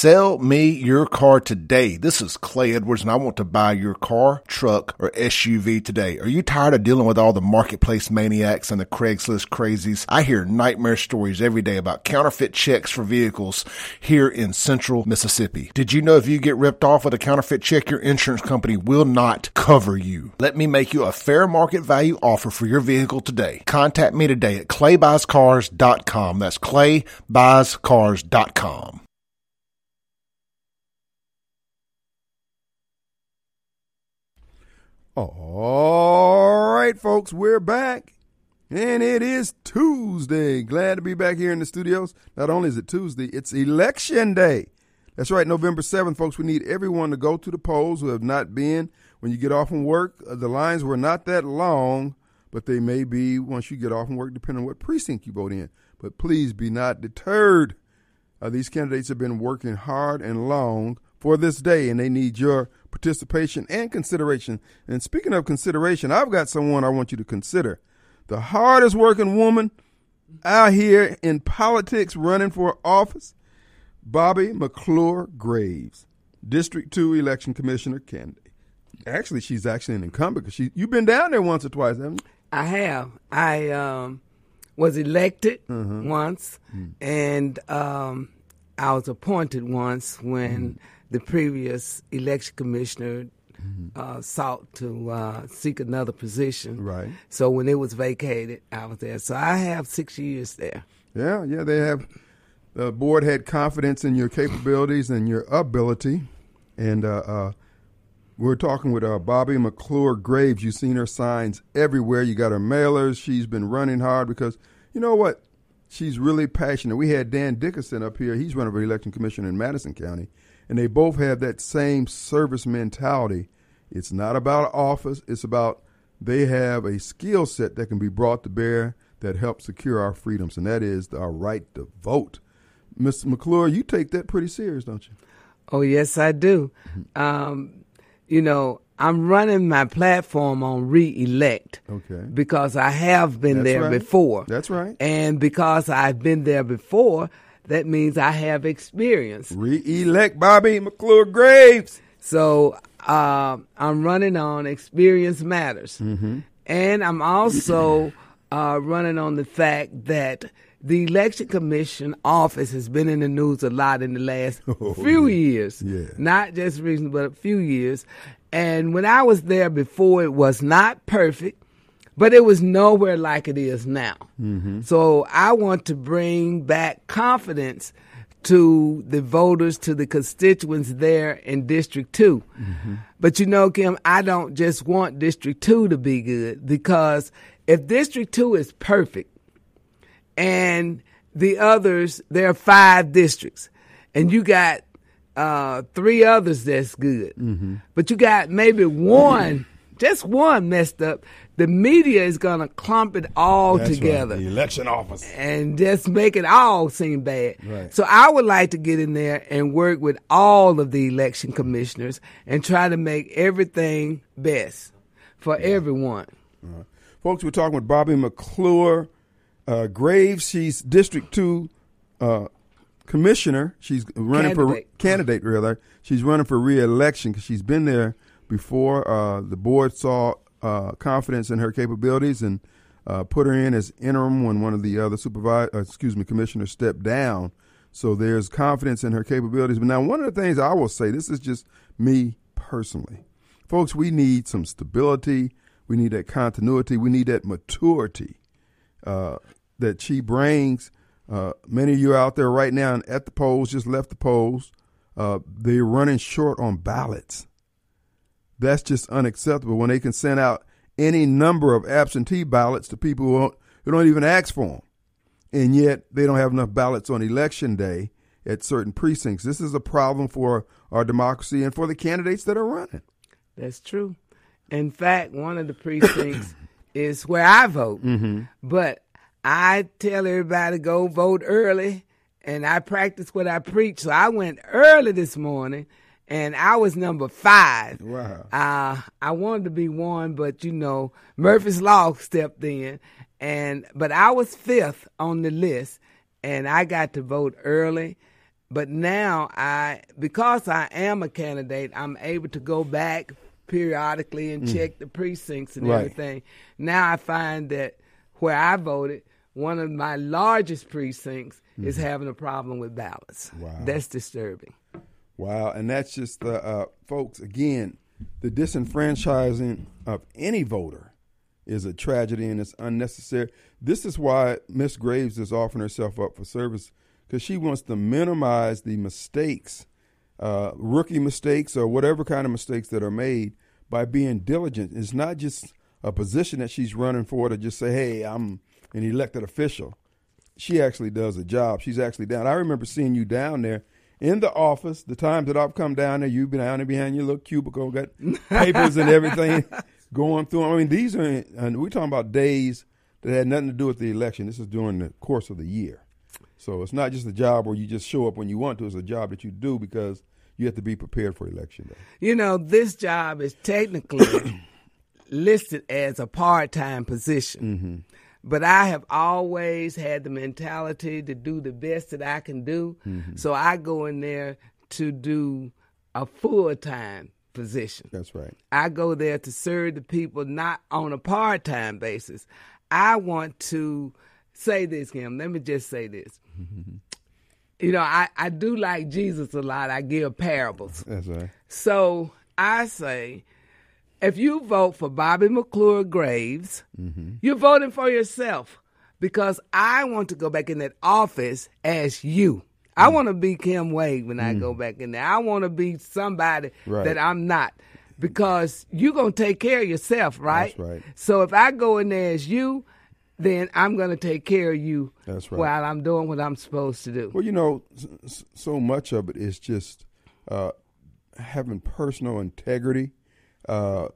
Sell me your car today. This is Clay Edwards and I want to buy your car, truck, or SUV today. Are you tired of dealing with all the marketplace maniacs and the Craigslist crazies? I hear nightmare stories every day about counterfeit checks for vehicles here in central Mississippi. Did you know if you get ripped off with a counterfeit check, your insurance company will not cover you? Let me make you a fair market value offer for your vehicle today. Contact me today at claybuyscars.com. That's claybuyscars.com. All right, folks, we're back. And it is Tuesday. Glad to be back here in the studios. Not only is it Tuesday, it's election day. That's right, November 7th, folks. We need everyone to go to the polls who have not been. When you get off from work, uh, the lines were not that long, but they may be once you get off from work, depending on what precinct you vote in. But please be not deterred. Uh, these candidates have been working hard and long for this day, and they need your participation and consideration. And speaking of consideration, I've got someone I want you to consider. The hardest working woman out here in politics running for office, Bobby McClure Graves, District 2 election commissioner candidate. Actually, she's actually an incumbent because she you've been down there once or twice, haven't you? I have. I um, was elected once, and um, I was appointed once when the previous election commissioner uh, sought to uh, seek another position. Right. So when it was vacated, I was there. So I have six years there. Yeah, yeah, they have. The board had confidence in your capabilities and your ability, and uh, uh, we're talking with uh, Bobby McClure Graves. You've seen her signs everywhere. You got her mailers. She's been running hard because you know what? She's really passionate. We had Dan Dickerson up here. He's running for election commissioner in Madison County, and they both have that same service mentality. It's not about office. It's about they have a skill set that can be brought to bear that helps secure our freedoms, and that is our right to vote. Mr. McClure, you take that pretty serious, don't you? Oh, yes, I do. Um, you know, I'm running my platform on re-elect Okay. because I have been That's there right. before. That's right. And because I've been there before, that means I have experience. Re-elect Bobby McClure Graves. So um I'm running on experience matters. Mm-hmm. And I'm also uh, running on the fact that the election commission office has been in the news a lot in the last few years. Oh, Yeah. Not just recently, but a few years. And when I was there before, it was not perfect, but it was nowhere like it is now. Mm-hmm. So I want to bring back confidence to the voters, to the constituents there in District 2. Mm-hmm. But you know, Kim, I don't just want District 2 to be good because if District 2 is perfect and the others, there are five districts, and you got uh, three others that's good, mm-hmm. but you got maybe one, just one messed up, the media is going to clump it all together The election office. and just make it all seem bad. Right. So I would like to get in there and work with all of the election commissioners and try to make everything best for everyone. Folks, we're talking with Bobby McClure uh, Graves. She's District 2 uh, commissioner. She's running for Candidate. candidate, rather. She's running for re-election because she's been there before. Uh, the board saw uh, confidence in her capabilities and uh, put her in as interim when one of the other supervisor, uh, excuse me, commissioners stepped down. So there's confidence in her capabilities. But now, one of the things I will say, this is just me personally, folks. We need some stability. We need that continuity. We need that maturity uh, that she brings. Uh, many of you out there right now at the polls, just left the polls. Uh, they're running short on ballots. That's just unacceptable when they can send out any number of absentee ballots to people who don't, who don't even ask for them. And yet they don't have enough ballots on election day at certain precincts. This is a problem for our democracy and for the candidates that are running. That's true. In fact, one of the precincts is where I vote. Mm-hmm. But I tell everybody go vote early, and I practice what I preach. So I went early this morning, and I was number five. Wow. Uh, I wanted to be one, but you know, Murphy's Law stepped in, and but I was fifth on the list, and I got to vote early. But now I, because I am a candidate, I'm able to go back periodically and check the precincts and Right. everything. Now I find that where I voted, one of my largest precincts is having a problem with ballots. Wow. That's disturbing. Wow, and that's just the uh, folks again. The disenfranchising of any voter is a tragedy and it's unnecessary. This is why Miss Graves is offering herself up for service because she wants to minimize the mistakes, uh, rookie mistakes or whatever kind of mistakes that are made by being diligent. It's not just a position that she's running for to just say, "Hey, I'm an elected official." she actually does a job. She's actually down. I remember seeing you down there in the office. The times that I've come down there, you've been down there behind your little cubicle, got papers and everything going through. I mean, these are, and we're talking about days that had nothing to do with the election. This is during the course of the year. So it's not just a job where you just show up when you want to. It's a job that you do because you have to be prepared for election day. You know, this job is technically listed as a part time position. Mm-hmm. But I have always had the mentality to do the best that I can do. Mm-hmm. So I go in there to do a full time position. That's right. I go there to serve the people not on a part time basis. I want to say this, Kim. Let me just say this. you know, I, I do like Jesus a lot. I give parables. That's right. So I say, if you vote for Bobby McClure Graves, mm-hmm. you're voting for yourself because I want to go back in that office as you. I mm. want to be Kim Wade when I go mm. back in there. I want to be somebody Right. that I'm not because you're going to take care of yourself, right? That's right. So if I go in there as you, then I'm going to take care of you That's right. while I'm doing what I'm supposed to do. Well, you know, so much of it is just uh, having personal integrity. Uh,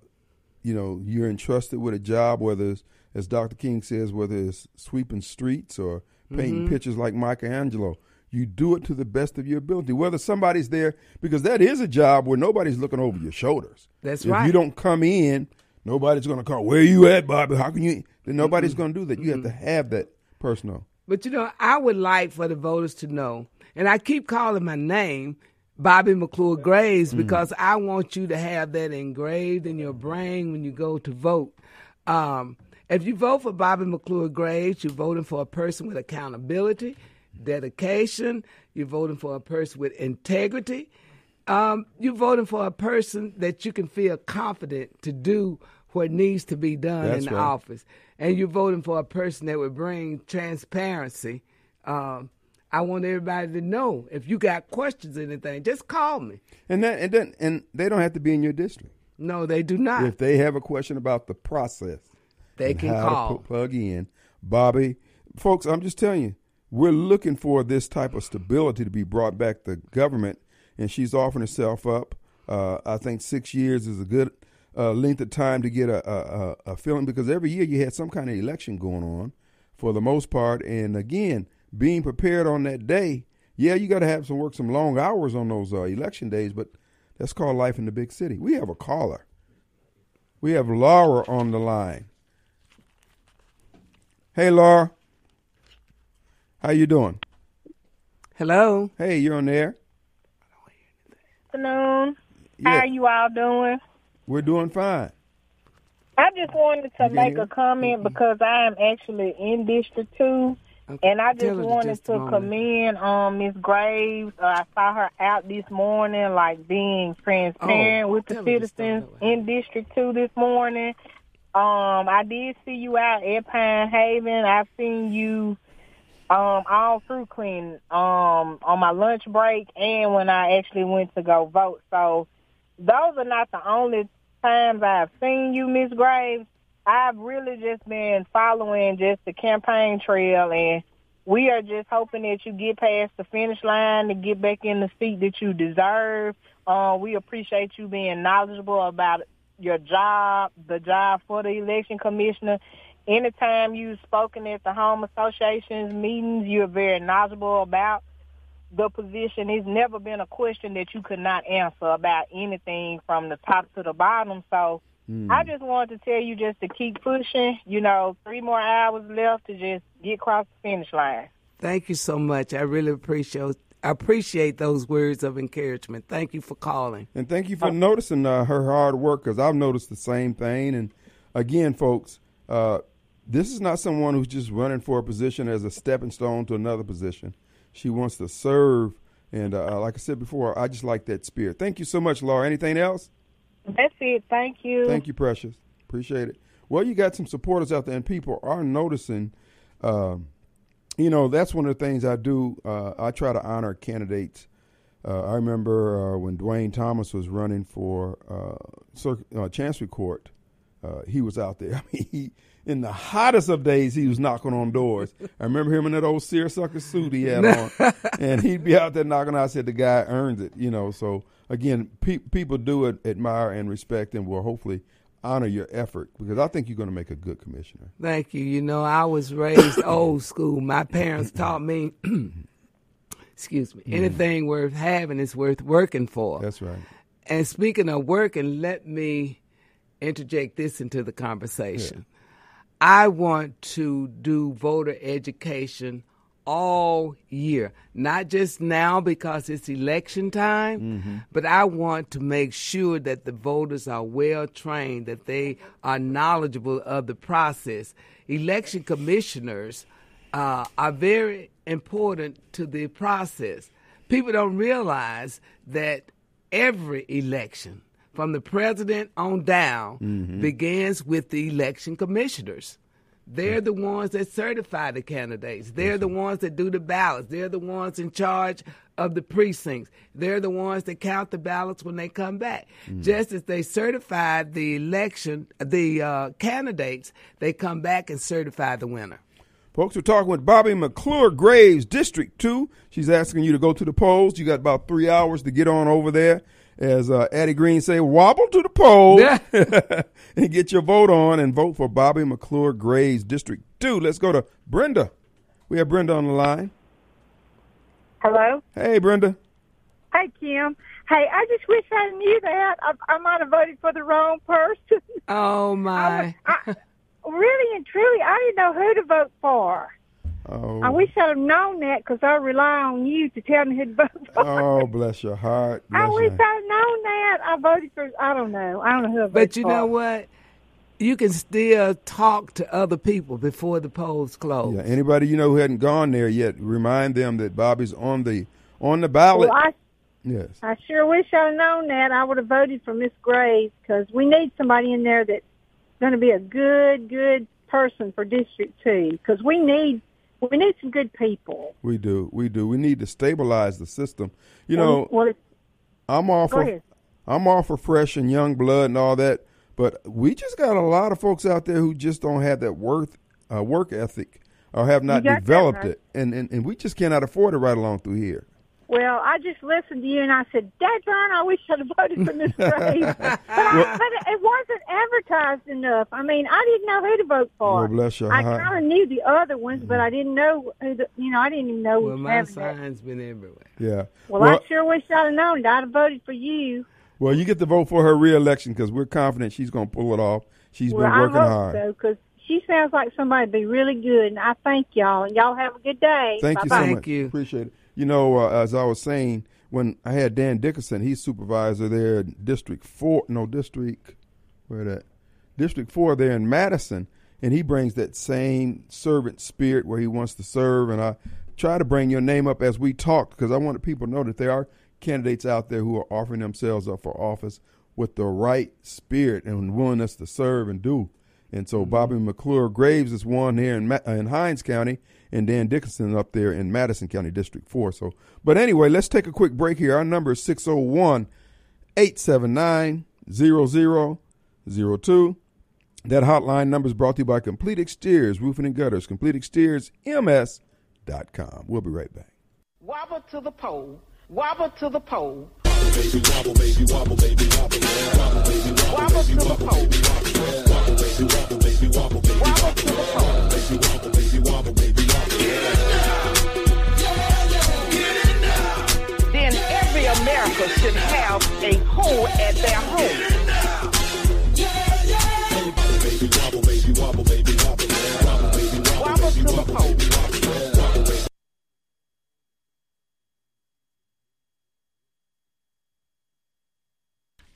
you know, you're entrusted with a job, whether it's, as Dr. King says, whether it's sweeping streets or painting pictures like Michelangelo. You do it to the best of your ability. Whether somebody's there, because that is a job where nobody's looking over your shoulders. That's if right. you don't come in, nobody's going to call, Where you at, Bobby? How can you? Then nobody's going to do that. You have to have that personal. But you know, I would like for the voters to know, and I keep calling my name Bobby McClure Graves because I want you to have that engraved in your brain when you go to vote. Um, if you vote for Bobby McClure Graves, you're voting for a person with accountability, dedication. You're voting for a person with integrity. Um, you're voting for a person that you can feel confident to do what needs to be done That's in the right. office, and you're voting for a person that would bring transparency. Um, I want everybody to know if you got questions or anything, just call me. And that and then and they don't have to be in your district. No, they do not. If they have a question about the process, They can call. plug in, Bobby, folks. I'm just telling you, we're looking for this type of stability to be brought back to government, and she's offering herself up. Uh, I think six years is a good uh, length of time to get a, a, a, a feeling because every year you had some kind of election going on, for the most part, and again, being prepared on that day. Yeah, you got to have some work some long hours on those uh, election days, but that's called life in the big city. We have a caller. We have Laura on the line. Hey, Laura. How you doing? Hello. Hey, you're on there. afternoon. Yeah. How are you all doing? We're doing fine. I just wanted to can make hear? a comment because I am actually in District Two, Okay, and I just tell wanted to commend um Miss Graves. Uh, I saw her out this morning, like being transparent Oh, with the tell her just citizens in District Two this morning. Um, I did see you out at Pine Haven. I've seen you um all through Clinton um on my lunch break and when I actually went to go vote. So those are not the only times I've seen you, Miss Graves. I've really just been following just the campaign trail and we are just hoping that you get past the finish line to get back in the seat that you deserve. Uh, we appreciate you being knowledgeable about your job, the job for the election commissioner. Anytime you've spoken at the home association's meetings, you're very knowledgeable about the position. It's never been a question that you could not answer about anything from the top to the bottom. So Mm. I hmm. just wanted to tell you just to keep pushing. You know, three more hours left to just get across the finish line. Thank you so much. I really appreciate I appreciate those words of encouragement. Thank you for calling. And thank you for okay. noticing uh, her hard work because I've noticed the same thing. And again, folks, uh, this is not someone who's just running for a position as a stepping stone to another position. She wants to serve. And uh, like I said before, I just like that spirit. Thank you so much, Laura. Anything else? That's it. Thank you. Thank you, Precious. Appreciate it. Well, you got some supporters out there, and people are noticing. Um, you know, that's one of the things I do. Uh, I try to honor candidates. Uh, I remember uh, when Dwayne Thomas was running for uh, Cir- uh, Chancery Court uh, he was out there. I mean, he, in the hottest of days, he was knocking on doors. I remember him in that old seersucker suit he had on, and he'd be out there knocking. I said, "The guy earns it," you know. So again, pe- people do admire and respect, and will hopefully honor your effort because I think you're going to make a good commissioner. Thank you. You know, I was raised old school. My parents taught me. excuse me. Mm. Anything mm. worth having is worth working for. That's right. And speaking of working, let me interject this into the conversation. Yeah. I want to do voter education all year, not just now because it's election time, mm-hmm. but I want to make sure that the voters are well trained, that they are knowledgeable of the process. Election commissioners uh, are very important to the process. People don't realize that every election from the president on down mm-hmm. begins with the election commissioners. They're the ones that certify the candidates. They're the ones that do the ballots. They're the ones in charge of the precincts. They're the ones that count the ballots when they come back. Mm-hmm. Just as they certified the election, the uh, candidates, they come back and certify the winner. Folks, we're talking with Bobby McClure Graves, District 2. She's asking you to go to the polls. You got about three hours to get on over there as uh, Addie Green say, wobble to the poll yeah. and get your vote on and vote for Bobby McClure Gray's District 2. Let's go to Brenda. We have Brenda on the line. Hello. Hey, Brenda. Hey, Kim. Hey, I just wish I knew that. I, I might have voted for the wrong person. Oh, my. I I, really and truly, I didn't know who to vote for. Oh. I wish I'd have known that because I rely on you to tell me who to vote for. Oh, bless your heart. Bless I wish I'd known that. I voted for, I don't know. I don't know who I But you for. know what? You can still talk to other people before the polls close. Yeah, anybody you know who hadn't gone there yet, remind them that Bobby's on the on the ballot. Well, I, yes. I sure wish I'd known that. I would have voted for Miss Graves because we need somebody in there that's going to be a good, good person for District 2 because we need – we need some good people. We do. We do. We need to stabilize the system. You know, well, I'm all for ahead. I'm all for fresh and young blood and all that, but we just got a lot of folks out there who just don't have that worth uh, work ethic or have not developed it, and, and and we just cannot afford to ride along through here. Well, I just listened to you and I said, Dadgone, I wish I'd have voted for Miss Gray. but, I, but it wasn't advertised enough. I mean, I didn't know who to vote for. Well, bless you. I kind of knew the other ones, but mm-hmm. I didn't know who the, you know, I didn't even know. Well, my sign's been everywhere. Yeah. Well, well I sure wish I'd have known. I'd have voted for you. Well, you get to vote for her reelection because we're confident she's going to pull it off. She's well, been working I hope hard. So, because she sounds like somebody be really good, and I thank y'all. And y'all have a good day. Thank Bye-bye. you so much. Thank you. Appreciate it. You know, uh, as I was saying, when I had Dan Dickerson, he's supervisor there, District Four, no District, where that District Four there in Madison, and he brings that same servant spirit where he wants to serve. And I try to bring your name up as we talk because I want people to know that there are candidates out there who are offering themselves up for office with the right spirit and willingness to serve and do. And so mm-hmm. Bobby McClure Graves is one here in, in Hinds County, and Dan Dickinson up there in Madison County, District 4. So, But anyway, let's take a quick break here. Our number is 601 879 0002. That hotline number is brought to you by Complete Exteriors, Roofing and Gutters, CompleteExteriorsMS.com. We'll be right back. Wobble to the pole, wobble to the pole. Then every America should have a hole at their home. Yeah.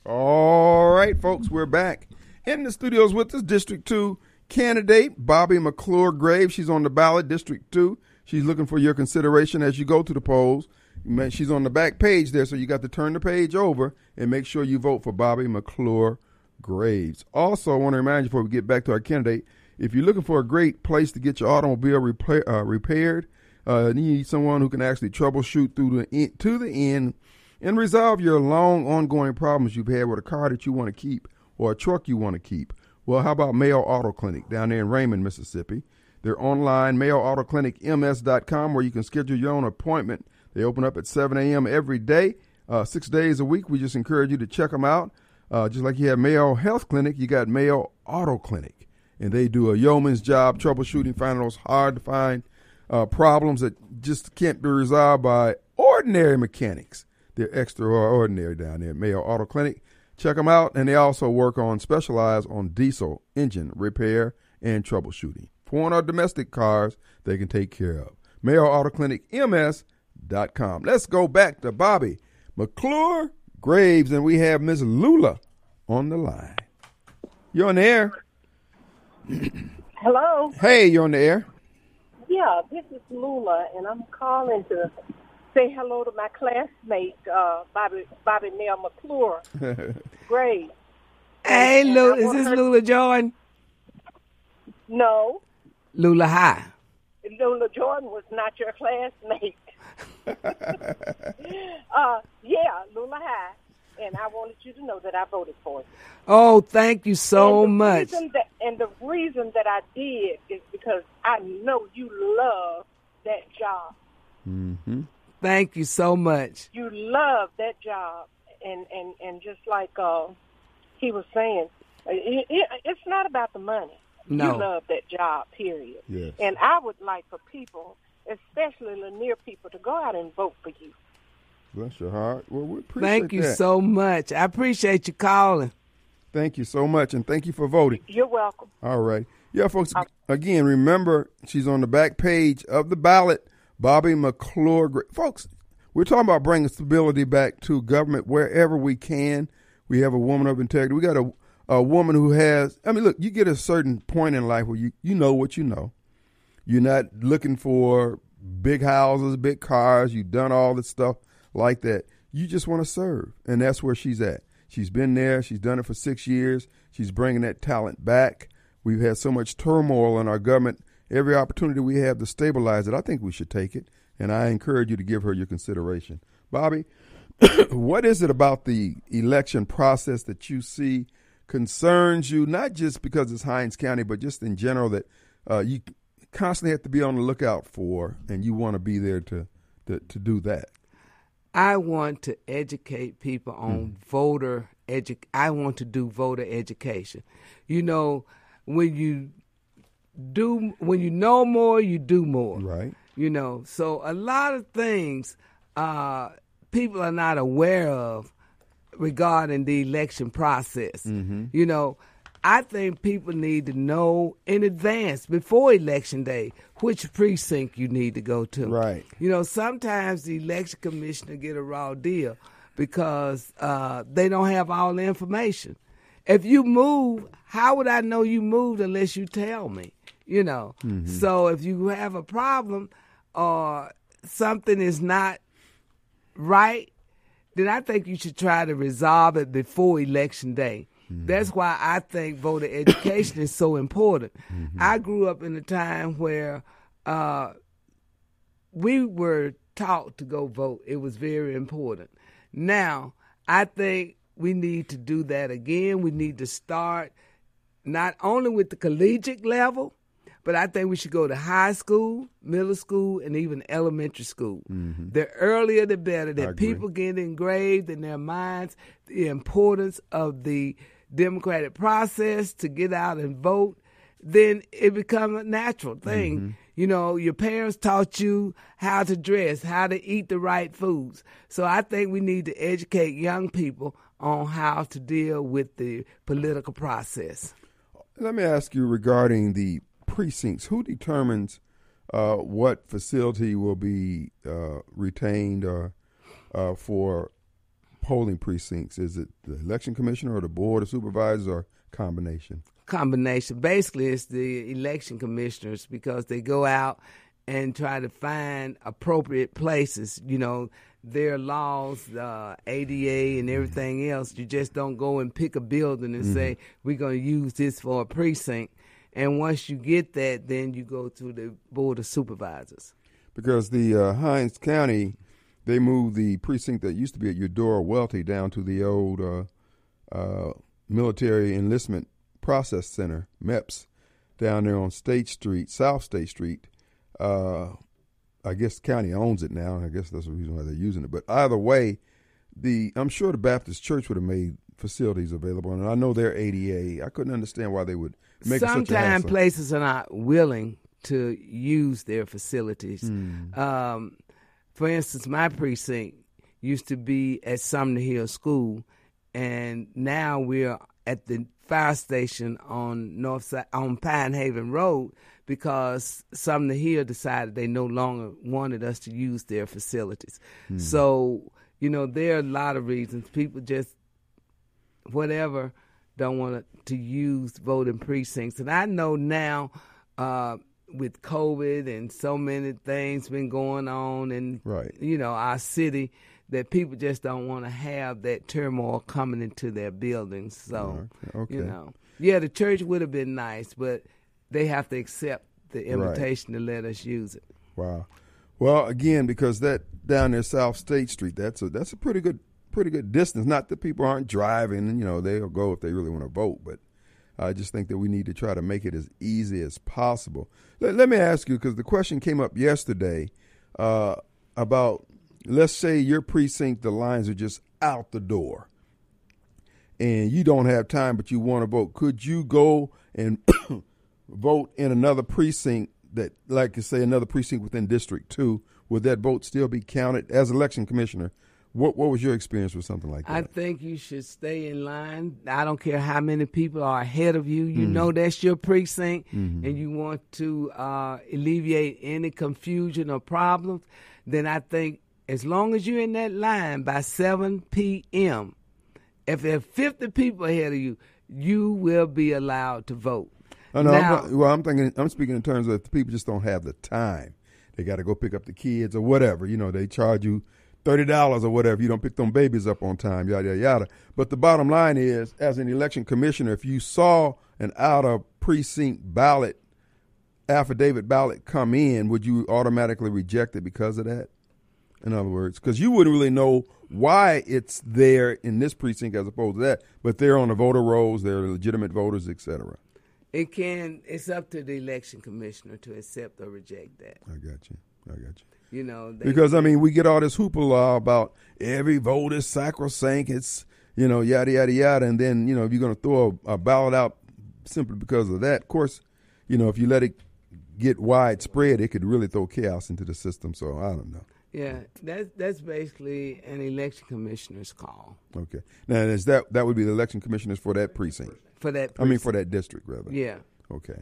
All right, folks, we're back. In the studios with us, District 2 candidate Bobby McClure Graves. She's on the ballot, District 2. She's looking for your consideration as you go to the polls. She's on the back page there, so you got to turn the page over and make sure you vote for Bobby McClure Graves. Also, I want to remind you before we get back to our candidate, if you're looking for a great place to get your automobile uh, repaired, uh, you need someone who can actually troubleshoot through the end, to the end and resolve your long ongoing problems you've had with a car that you want to keep or a truck you want to keep. Well, how about Mayo Auto Clinic down there in Raymond, Mississippi? They're online, mayoautoclinicms.com, where you can schedule your own appointment. They open up at 7 a.m. every day, uh, six days a week. We just encourage you to check them out. Uh, just like you have Mayo Health Clinic, you got Mayo Auto Clinic. And they do a yeoman's job troubleshooting, finding those hard to find uh, problems that just can't be resolved by ordinary mechanics. They're extraordinary down there Mayo Auto Clinic. Check them out, and they also work on specialize on diesel engine repair and troubleshooting. Foreign or domestic cars, they can take care of. Mayo Auto Clinic MS.com. Let's go back to Bobby McClure Graves, and we have Miss Lula on the line. You're on the air. Hello. Hey, you're on the air. Yeah, this is Lula, and I'm calling to say hello to my classmate, uh, Bobby Bobby Neal McClure. Great. Hey, Lula, is this Lula Jordan? No. Lula High. Lula Jordan was not your classmate. uh, yeah, Lula High. And I wanted you to know that I voted for you. Oh, thank you so and much. That, and the reason that I did is because I know you love that job. Mm-hmm. Thank you so much. You love that job, and and and just like uh, he was saying, it, it, it's not about the money. No. You love that job, period. Yes. And I would like for people, especially Lanier people, to go out and vote for you. Bless your heart. Well, we appreciate Thank you that. so much. I appreciate you calling. Thank you so much, and thank you for voting. You're welcome. All right. Yeah, folks, again, remember, she's on the back page of the ballot, Bobby McClure. Folks, we're talking about bringing stability back to government wherever we can. We have a woman of integrity. We got a, a woman who has, I mean, look, you get a certain point in life where you, you know what you know. You're not looking for big houses, big cars. You've done all this stuff like that. You just want to serve, and that's where she's at. She's been there. She's done it for six years. She's bringing that talent back. We've had so much turmoil in our government. Every opportunity we have to stabilize it, I think we should take it. And I encourage you to give her your consideration. Bobby, what is it about the election process that you see concerns you, not just because it's Hinds County, but just in general that uh, you constantly have to be on the lookout for, and you want to be there to, to, to do that? I want to educate people on Mm. voter edu- I want to do voter education. You know, when you do when you know more, you do more. Right. You know, so a lot of things uh, people are not aware of regarding the election process. Mm-hmm. You know, I think people need to know in advance before election day which precinct you need to go to. Right. You know, sometimes the election commissioner get a raw deal because uh, they don't have all the information. If you move, how would I know you moved unless you tell me? You know. Mm-hmm. So if you have a problem or something is not right, then I think you should try to resolve it before election day. Mm-hmm. That's why I think voter education is so important. Mm-hmm. I grew up in a time where uh, we were taught to go vote. It was very important. Now, I think we need to do that again. We need to start not only with the collegiate level, but I think we should go to high school, middle school, and even elementary school. Mm-hmm. The earlier the better, that people get engraved in their minds the importance of the democratic process to get out and vote, then it becomes a natural thing. Mm-hmm. You know, your parents taught you how to dress, how to eat the right foods. So I think we need to educate young people on how to deal with the political process. Let me ask you regarding the precincts. Who determines uh, what facility will be uh, retained or uh, for polling precincts? Is it the election commissioner or the board of supervisors or combination? combination. Basically, it's the election commissioners because they go out and try to find appropriate places. You know, their laws, uh, ADA, and everything else. You just don't go and pick a building and say we're going to use this for a precinct. And once you get that, then you go to the board of supervisors. Because the uh, Hinds County, they moved the precinct that used to be at Eudora Welty down to the old uh, uh, Military Enlistment Process Center, MEPS, down there on State Street, South State Street. Uh, I guess the county owns it now. I guess that's the reason why they're using it. But either way, the I'm sure the Baptist Church would have made facilities available, and I know they're ADA. I couldn't understand why they would make it such a Sometimes places are not willing to use their facilities. Hmm. Um, for instance, my precinct used to be at Sumner Hill School, and now we're at the fire station on North Side, on Pine Haven Road because Sumner Hill decided they no longer wanted us to use their facilities. So you know there are a lot of reasons people just whatever don't want to use voting precincts. And I know now uh, with COVID and so many things been going on in Right. you know our city that people just don't want to have that turmoil coming into their buildings. So Okay, you know, yeah, the church would have been nice, but they have to accept the invitation to let us use it. Wow. Well, again, because that down there South State Street, that's a that's a pretty good pretty good distance. Not that people aren't driving, and you know, they'll go if they really want to vote, but I just think that we need to try to make it as easy as possible. Let, let me ask you, because the question came up yesterday uh, about, let's say your precinct, the lines are just out the door, and you don't have time, but you want to vote. Could you go and vote in another precinct that, like you say, another precinct within District Two? Would that vote still be counted as election commissioner? What What was your experience with something like that? I think you should stay in line. I don't care how many people are ahead of you. You know that's your precinct, and you want to uh, alleviate any confusion or problems. Then I think as long as you're in that line by 7 p.m., if there are 50 people ahead of you, you will be allowed to vote. Oh, no, Now- I'm, well, I'm thinking. I'm speaking in terms of if people just don't have the time. They got to go pick up the kids or whatever. You know, they charge you thirty dollars or whatever. You don't pick them babies up on time. Yada yada yada. But the bottom line is, as an election commissioner, if you saw an out of precinct ballot, affidavit ballot come in, would you automatically reject it because of that? In other words, because you wouldn't really know why it's there in this precinct as opposed to that, but they're on the voter rolls, they're legitimate voters, etc. It can. It's up to the election commissioner to accept or reject that. I got you. I got you. You know, they, Because I mean, we get all this hoopla about every vote is sacrosanct. It's you know yada yada yada, and then you know if you're going to throw a, a ballot out simply because of that, of course, you know if you let it get widespread, it could really throw chaos into the system. So I don't know. yeah, that's that's basically an election commissioner's call Okay, now is that that would be the election commissioners for that precinct? for that. I mean, for that district rather. yeah. Okay.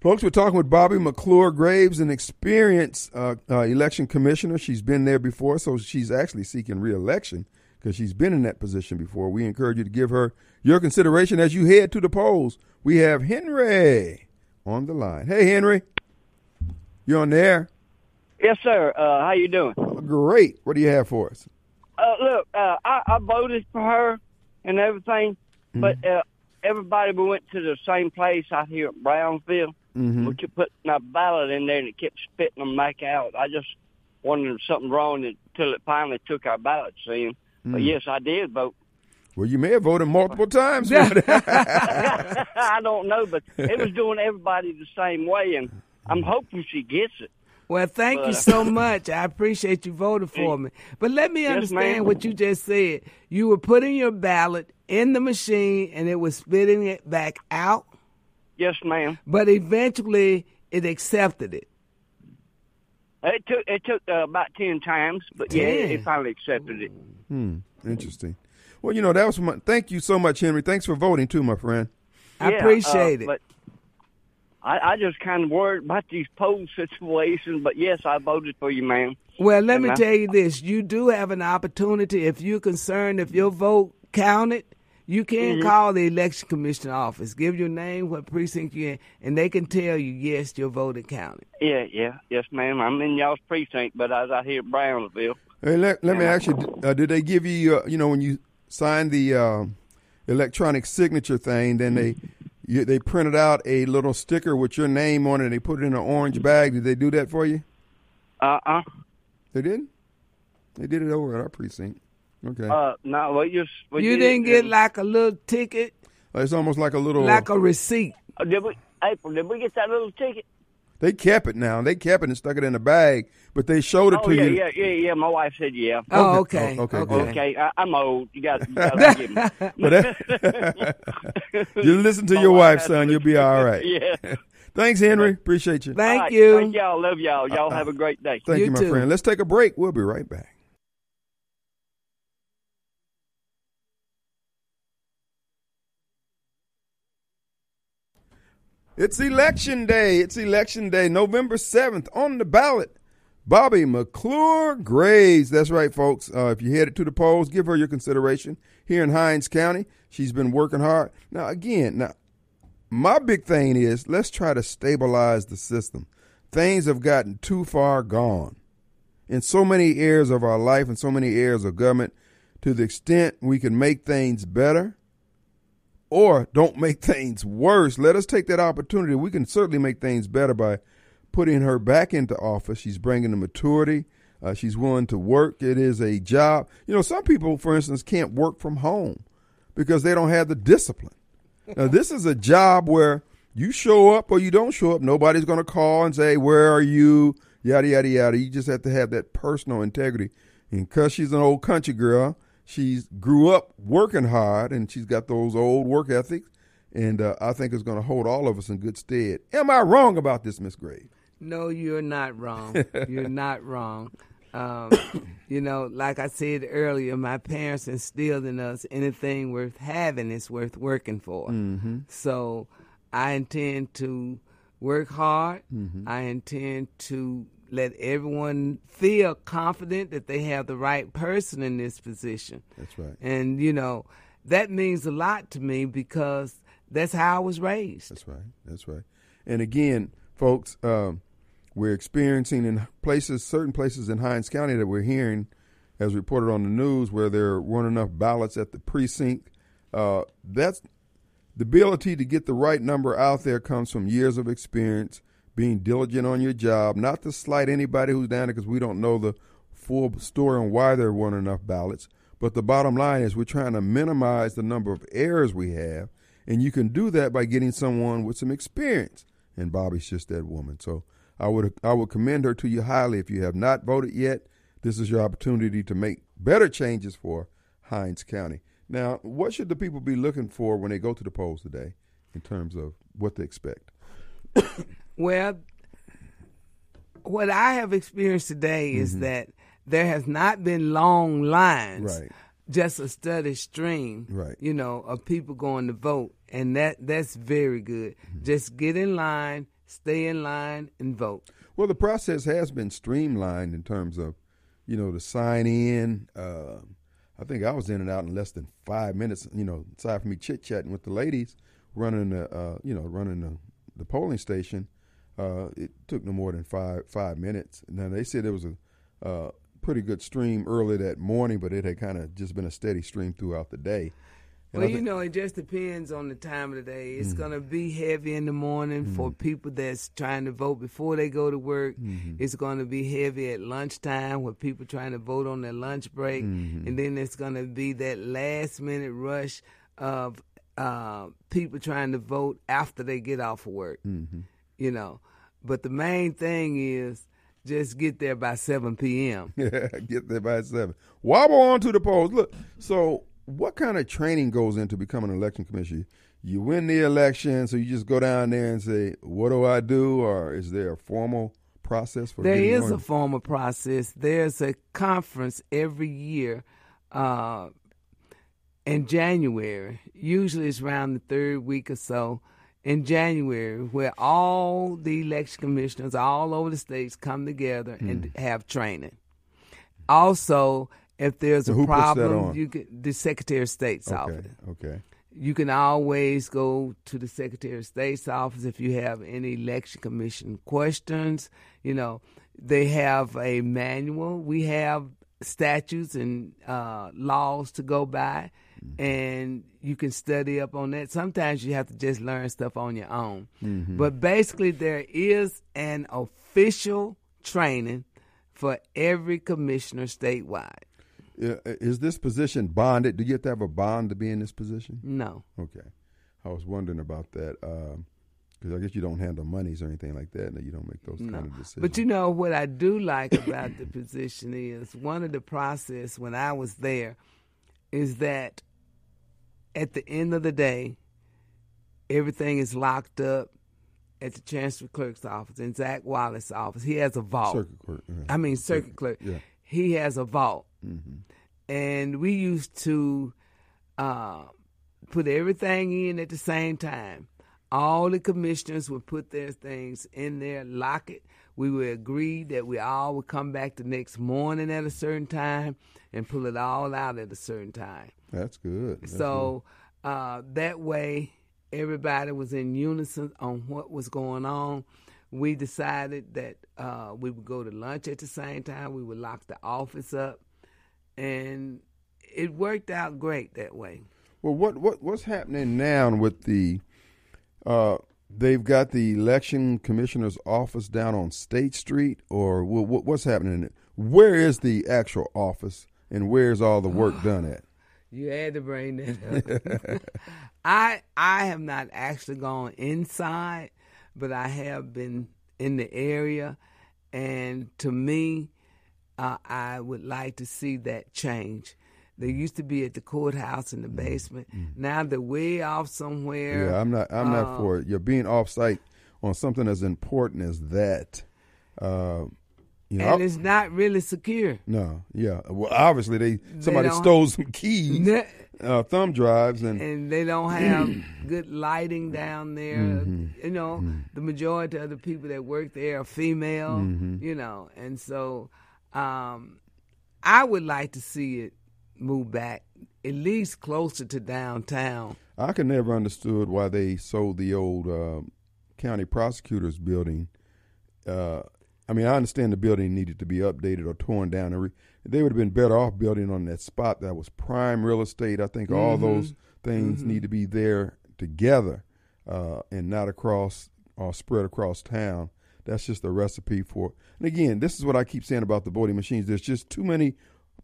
Folks, we're talking with Bobby McClure Graves, an experienced uh, uh, election commissioner. She's been there before, so she's actually seeking reelection because she's been in that position before. We encourage you to give her your consideration as you head to the polls. We have Henry on the line. Hey, Henry. You're on the air. Yes, sir. Uh, how you doing? Great. What do you have for us? Uh, look, uh, I, I voted for her and everything, but uh, everybody we went to the same place out here at Brownsville. Mm-hmm. We kept putting our ballot in there and it kept spitting them back out. I just wondered if something wrong until it finally took our ballots in. But yes, I did vote. Well, you may have voted multiple times. I don't know, but it was doing everybody the same way, and I'm hoping she gets it. Well, thank you so much. I appreciate you voting for me. But let me Yes, understand ma'am. what you just said. You were putting your ballot in the machine and it was spitting it back out, Yes, ma'am. but eventually it accepted it. It took it took uh, about ten times, but yeah, it, finally accepted it. Hmm. Interesting. Well, you know, that was my, thank you so much, Henry. Thanks for voting too, my friend. I Yeah, appreciate uh, it. But I, I just kind of worried about these poll situations. But yes, I voted for you, ma'am. Well, let me I- tell you this: you do have an opportunity if you're concerned if your vote counted. You can Mm-hmm. call the election commission office, give your name, what precinct you're in, and they can tell you yes, your vote had counted. Yeah, yeah, yes, ma'am. I'm in y'all's precinct, but I was out here at Brownsville. Hey, let, let me ask you: uh, Did they give you, uh, you know, when you signed the uh, electronic signature thing, then they you, they printed out a little sticker with your name on it, and they put it in an orange bag? Did they do that for you? Uh uh They did. They did it over at our precinct. Okay, Uh, no, we just we You did didn't it, get and- like a little ticket, it's almost like a little. like a receipt. Uh, did we April? Did we get that little ticket? they kept it now. They kept it and stuck it in a bag, but they showed it Oh to yeah, you. yeah, yeah, yeah. My wife said yeah. Oh, Okay. okay. Oh, okay, okay. good. Okay, I, I'm old. You got, you got to forgive me. But you listen to My your wife, son. to You'll be all right. Yeah. Thanks, Henry. Appreciate you. Thank All right, you. Thank y'all. Love y'all. Y'all have a great day. Thank you, You my too. friend. Let's take a break. We'll be right back. It's election day. It's election day, November 7th. On the ballot, Bobby McClure Graves. That's right, folks. Uh, if you headed to the polls, give her your consideration here in Hinds County. She's been working hard. Now, again, now, my big thing is let's try to stabilize the system. Things have gotten too far gone in so many areas of our life and so many areas of government to the extent we can make things better or don't make things worse. Let us take that opportunity. We can certainly make things better by putting her back into office. She's bringing the maturity. Uh, she's willing to work. It is a job. You know, some people, for instance, can't work from home because they don't have the discipline. Now, this is a job where you show up or you don't show up. Nobody's going to call and say, Where are you? Yada, yada, yada. You just have to have that personal integrity. And because she's an old country girl, she's grew up working hard and she's got those old work ethics. And uh, I think it's going to hold all of us in good stead. Am I wrong about this, Miss Gray? No, you're not wrong. you're not wrong. Um, you know, like I said earlier, my parents instilled in us anything worth having is worth working for. Mm-hmm. So I intend to work hard. Mm-hmm. I intend to let everyone feel confident that they have the right person in this position. That's right. And, you know, that means a lot to me because that's how I was raised. That's right. That's right. And again, folks, um, we're experiencing in places, certain places in Hinds County that we're hearing, as reported on the news, where there weren't enough ballots at the precinct. Uh, that's the ability to get the right number out there comes from years of experience, being diligent on your job, not to slight anybody who's down there because we don't know the full story on why there weren't enough ballots. But the bottom line is we're trying to minimize the number of errors we have, and you can do that by getting someone with some experience. And Bobby's just that woman. So I would I would commend her to you highly. If you have not voted yet, this is your opportunity to make better changes for Hinds County. Now, what should the people be looking for when they go to the polls today in terms of what they expect? Well, what I have experienced today is that there has not been long lines. Mm-hmm. Right. Just a steady stream, Right. You know, of people going to vote, and that that's very good. Just get in line, stay in line, and vote. Well, the process has been streamlined in terms of, you know, the sign in. Uh, I think I was in and out in less than five minutes. You know, aside from me chit chatting with the ladies running the, uh, you know, running the, the polling station, uh, it took no more than five five minutes. Now they said there was a uh, pretty good stream early that morning, but it had kind of just been a steady stream throughout the day. And Well, you know, it just depends on the time of the day. It's going to be heavy in the morning for people that's trying to vote before they go to work. It's going to be heavy at lunchtime with people trying to vote on their lunch break. And then it's going to be that last minute rush of uh, people trying to vote after they get off of work. You know, but the main thing is just get there by 7 p.m. Get there by seven. Wobble on to the polls. Look, so what kind of training goes into becoming an election commissioner? You win the election, so you just go down there and say, "What do I do?" Or is there a formal process for? There on? a formal process. There's a conference every year uh, in January. Usually it's around the third week or so. In January where all the election commissioners all over the states come together and Hmm. have training. Also, if there's a who puts that problem, you can, the Secretary of State's Okay. office. Okay. You can always go to the Secretary of State's office if you have any election commission questions. You know, they have a manual. We have statutes and uh, laws to go by, Mm-hmm. and you can study up on that. Sometimes you have to just learn stuff on your own. Mm-hmm. But basically, there is an official training for every commissioner statewide. Is this position bonded? Do you have to have a bond to be in this position? No. Okay. I was wondering about that um, because I guess you don't handle monies or anything like that, and you don't make those No. kind of decisions. But you know what I do like about the position is one of the process when I was there is that at the end of the day, everything is locked up at the Chancellor Clerk's office in Zach Wallace's office. He has a vault. Circuit court. yeah. I mean, circuit clerk. Yeah. He has a vault, Mm-hmm. and we used to uh, put everything in at the same time. All the commissioners would put their things in there, lock it. We would agree that we all would come back the next morning at a certain time and pull it all out at a certain time. That's good. That's So uh, that way, everybody was in unison on what was going on. We decided that uh, we would go to lunch at the same time. We would lock the office up, and it worked out great that way. Well, what what what's happening now with the? Uh, they've got the election commissioner's office down on State Street, or what, what's happening? Where is the actual office, and where's all the work done at? You had to bring that up. I I have not actually gone inside, but I have been in the area, and to me, uh, I would like to see that change. They used to be at the courthouse in the basement. Now they're way off somewhere. Mm-hmm. Yeah, I'm not. I'm not Uh, for it. You're being off site on something as important as that. Uh, you know, and I- it's not really secure. no, yeah. Well, obviously they somebody stole some keys, Ne- uh, thumb drives, and and they don't have good lighting down there. Mm-hmm. You know, the majority of the people that work there are female. Mm-hmm. You know, and so um, I would like to see it move back at least closer to downtown. I could never understood why they sold the old uh, county prosecutor's building. Uh, I mean, I understand the building needed to be updated or torn down. and re- They would have been better off building on that spot that was prime real estate. I think all those things need to be there together uh, and not across or spread across town. That's just a recipe for. And again, this is what I keep saying about the voting machines. There's just too many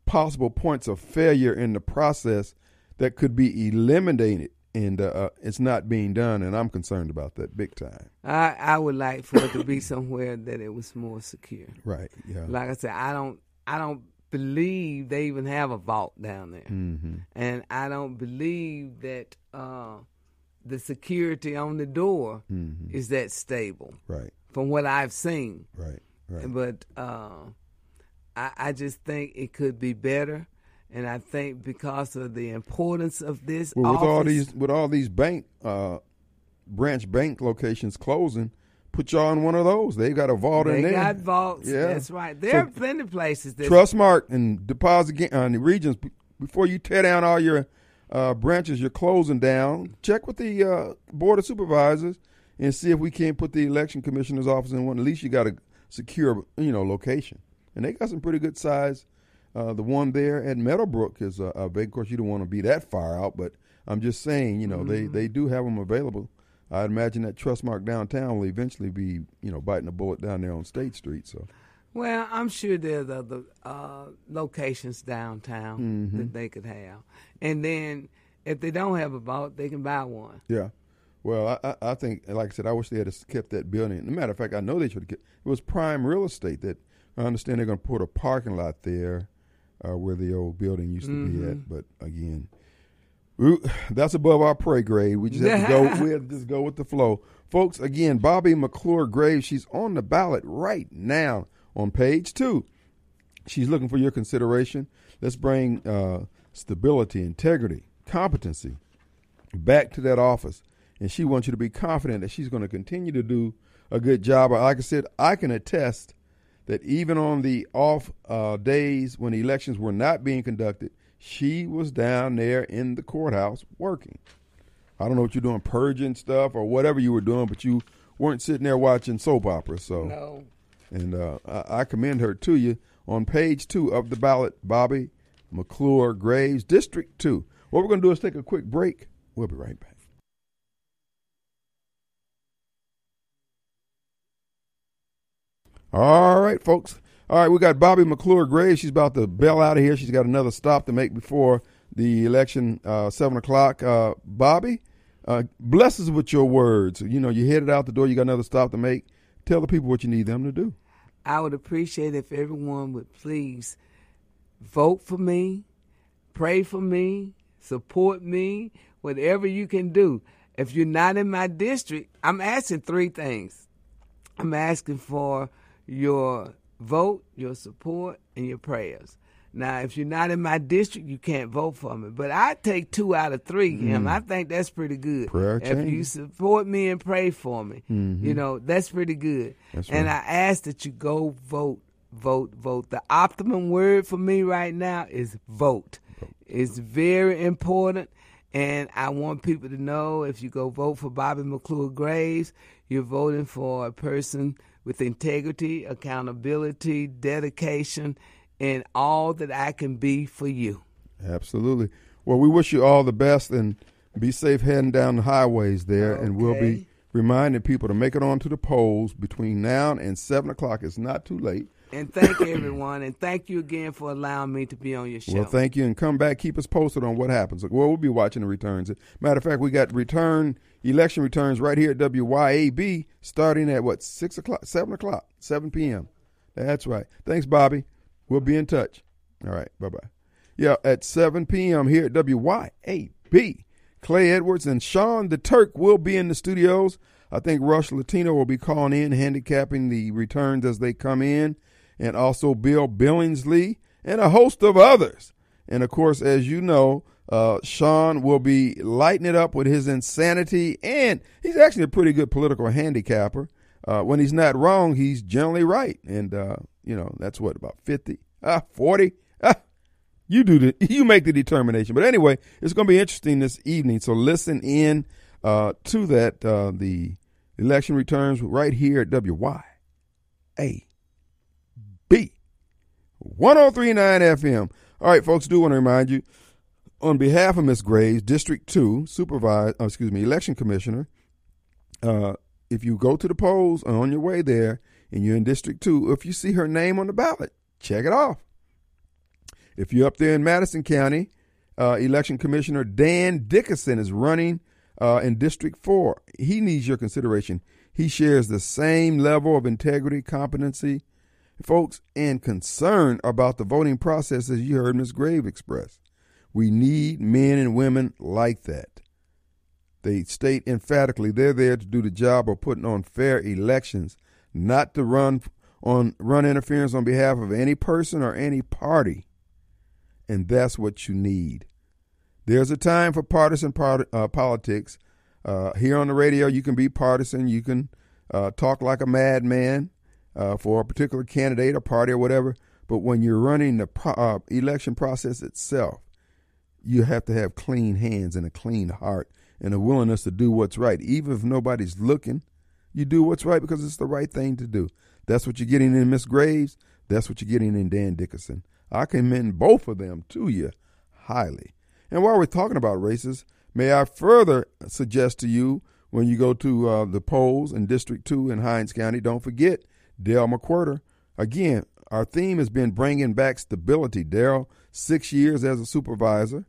possible points of failure in the process that could be eliminated, and uh, it's not being done. And I'm concerned about that big time. I I would like for it to be somewhere that it was more secure. Right? Yeah. Like I said, I don't I don't believe they even have a vault down there, mm-hmm. and I don't believe that uh, the security on the door Mm-hmm. is that stable Right. from what I've seen. Right. Right. But uh, I, I just think it could be better, and I think because of the importance of this, Well, with all these with all these bank uh, branch bank locations closing, put y'all in one of those. They got a vault they in there. They got vaults. Yeah. That's right. There So- are plenty of places that Trustmark and deposit on uh, the regions before you tear down all your uh, branches you're closing down. Check with the uh, board of supervisors and see if we can't put the election commissioner's office in one. At least you got a secure, you know, location. And they got some pretty good size. Uh, the one there at Meadowbrook is a, big. Of course, you don't want to be that far out, but I'm just saying, you know, they they do have them available. I'd imagine that Trustmark downtown will eventually be, you know, biting a bullet down there on State Street. So. Well, I'm sure there's other uh, locations downtown Mm-hmm. that they could have, and then if they don't have a vault, they can buy one. Yeah. Well, I, I I think, like I said, I wish they had kept that building. As a matter of fact, I know they should have kept it. was prime real estate that I understand they're going to put a parking lot there uh, where the old building used to be at. But again, that's above our pay grade. We just have to go. We have to just go with the flow, folks. Again, Bobby McClure Graves. She's on the ballot right now on page two. She's looking for your consideration. Let's bring uh, stability, integrity, competency back to that office and she wants you to be confident that she's going to continue to do a good job. Like I said, I can attest that even on the off uh, days when elections were not being conducted, she was down there in the courthouse working. I don't know what you're doing, purging stuff or whatever you were doing, but you weren't sitting there watching soap operas. So, No. and uh, I, I commend her to you on page two of the ballot, Bobby McClure Graves, District Two. What we're going to do is take a quick break. We'll be right back. All right, folks. All right, we got Bobby McClure Graves. She's about to bail out of here. She's got another stop to make before the election, uh, seven o'clock. Uh, Bobby, uh, bless us with your words. You know, you headed out the door. You got another stop to make. Tell the people what you need them to do. I would appreciate if everyone would please vote for me, pray for me, support me, whatever you can do. If you're not in my district, I'm asking three things. I'm asking for your vote, your support, and your prayers. Now, if you're not in my district, you can't vote for me. But I take two out of three, Kim. Mm. I think that's pretty good. Prayer if you support me and pray for me, you mm-hmm. know, that's pretty good. That's and right. I ask that you go vote, vote, vote. The optimum word for me right now is vote. It's very important. And I want people to know if you go vote for Bobby McClure Graves, you're voting for a person with integrity, accountability, dedication, and all that I can be for you. Absolutely. Well, we wish you all the best and be safe heading down the highways there. And we'll be reminding people to make it on to the polls between now and 7 o'clock. It's not too late. And thank everyone. And thank you again for allowing me to be on your show. Well, thank you, and come back. Keep us posted on what happens. Well, we'll be watching the returns. Matter of fact, we got return election returns right here at WYAB, starting at what six o'clock, seven o'clock, seven p.m. That's right. Thanks, Bobby. We'll be in touch. All right. Bye bye. Yeah, at seven p.m. here at WYAB. Clay Edwards and Sean the Turk will be in the studios. I think Russ Latino will be calling in, handicapping the returns as they come in, and also Bill Billingsley and a host of others. And of course, as you know, uh, Sean will be lighting it up with his insanity, and he's actually a pretty good political handicapper. Uh, when he's not wrong, he's generally right. And, uh, you know, that's what, about 50, ah, 40? Ah, you do the, you make the determination. But anyway, it's going to be interesting this evening. So listen in uh, to that. Uh, the election returns right here at WYAB 1039 FM. All right, folks, do want to remind you on behalf of Miss Graves, District 2, Supervisor, uh, excuse me, Election Commissioner, uh, if you go to the polls on your way there and you're in District 2, if you see her name on the ballot, check it off. If you're up there in Madison County, uh, Election Commissioner Dan Dickerson is running uh, in District 4. He needs your consideration. He shares the same level of integrity, competency, folks, and concern about the voting process as you heard Ms. Grave express. We need men and women like that. They state emphatically they're there to do the job of putting on fair elections, not to run on run interference on behalf of any person or any party. And that's what you need. There's a time for partisan part, uh, politics. Uh, here on the radio, you can be partisan. You can uh, talk like a madman uh, for a particular candidate or party or whatever. But when you're running the pro- uh, election process itself, you have to have clean hands and a clean heart and a willingness to do what's right. Even if nobody's looking, you do what's right because it's the right thing to do. That's what you're getting in Miss Graves. That's what you're getting in Dan Dickerson. I commend both of them to you highly. And while we're talking about races, may I further suggest to you when you go to uh, the polls in District 2 in Hinds County, don't forget Dale McQuirter. Again, our theme has been bringing back stability. Dale, six years as a supervisor.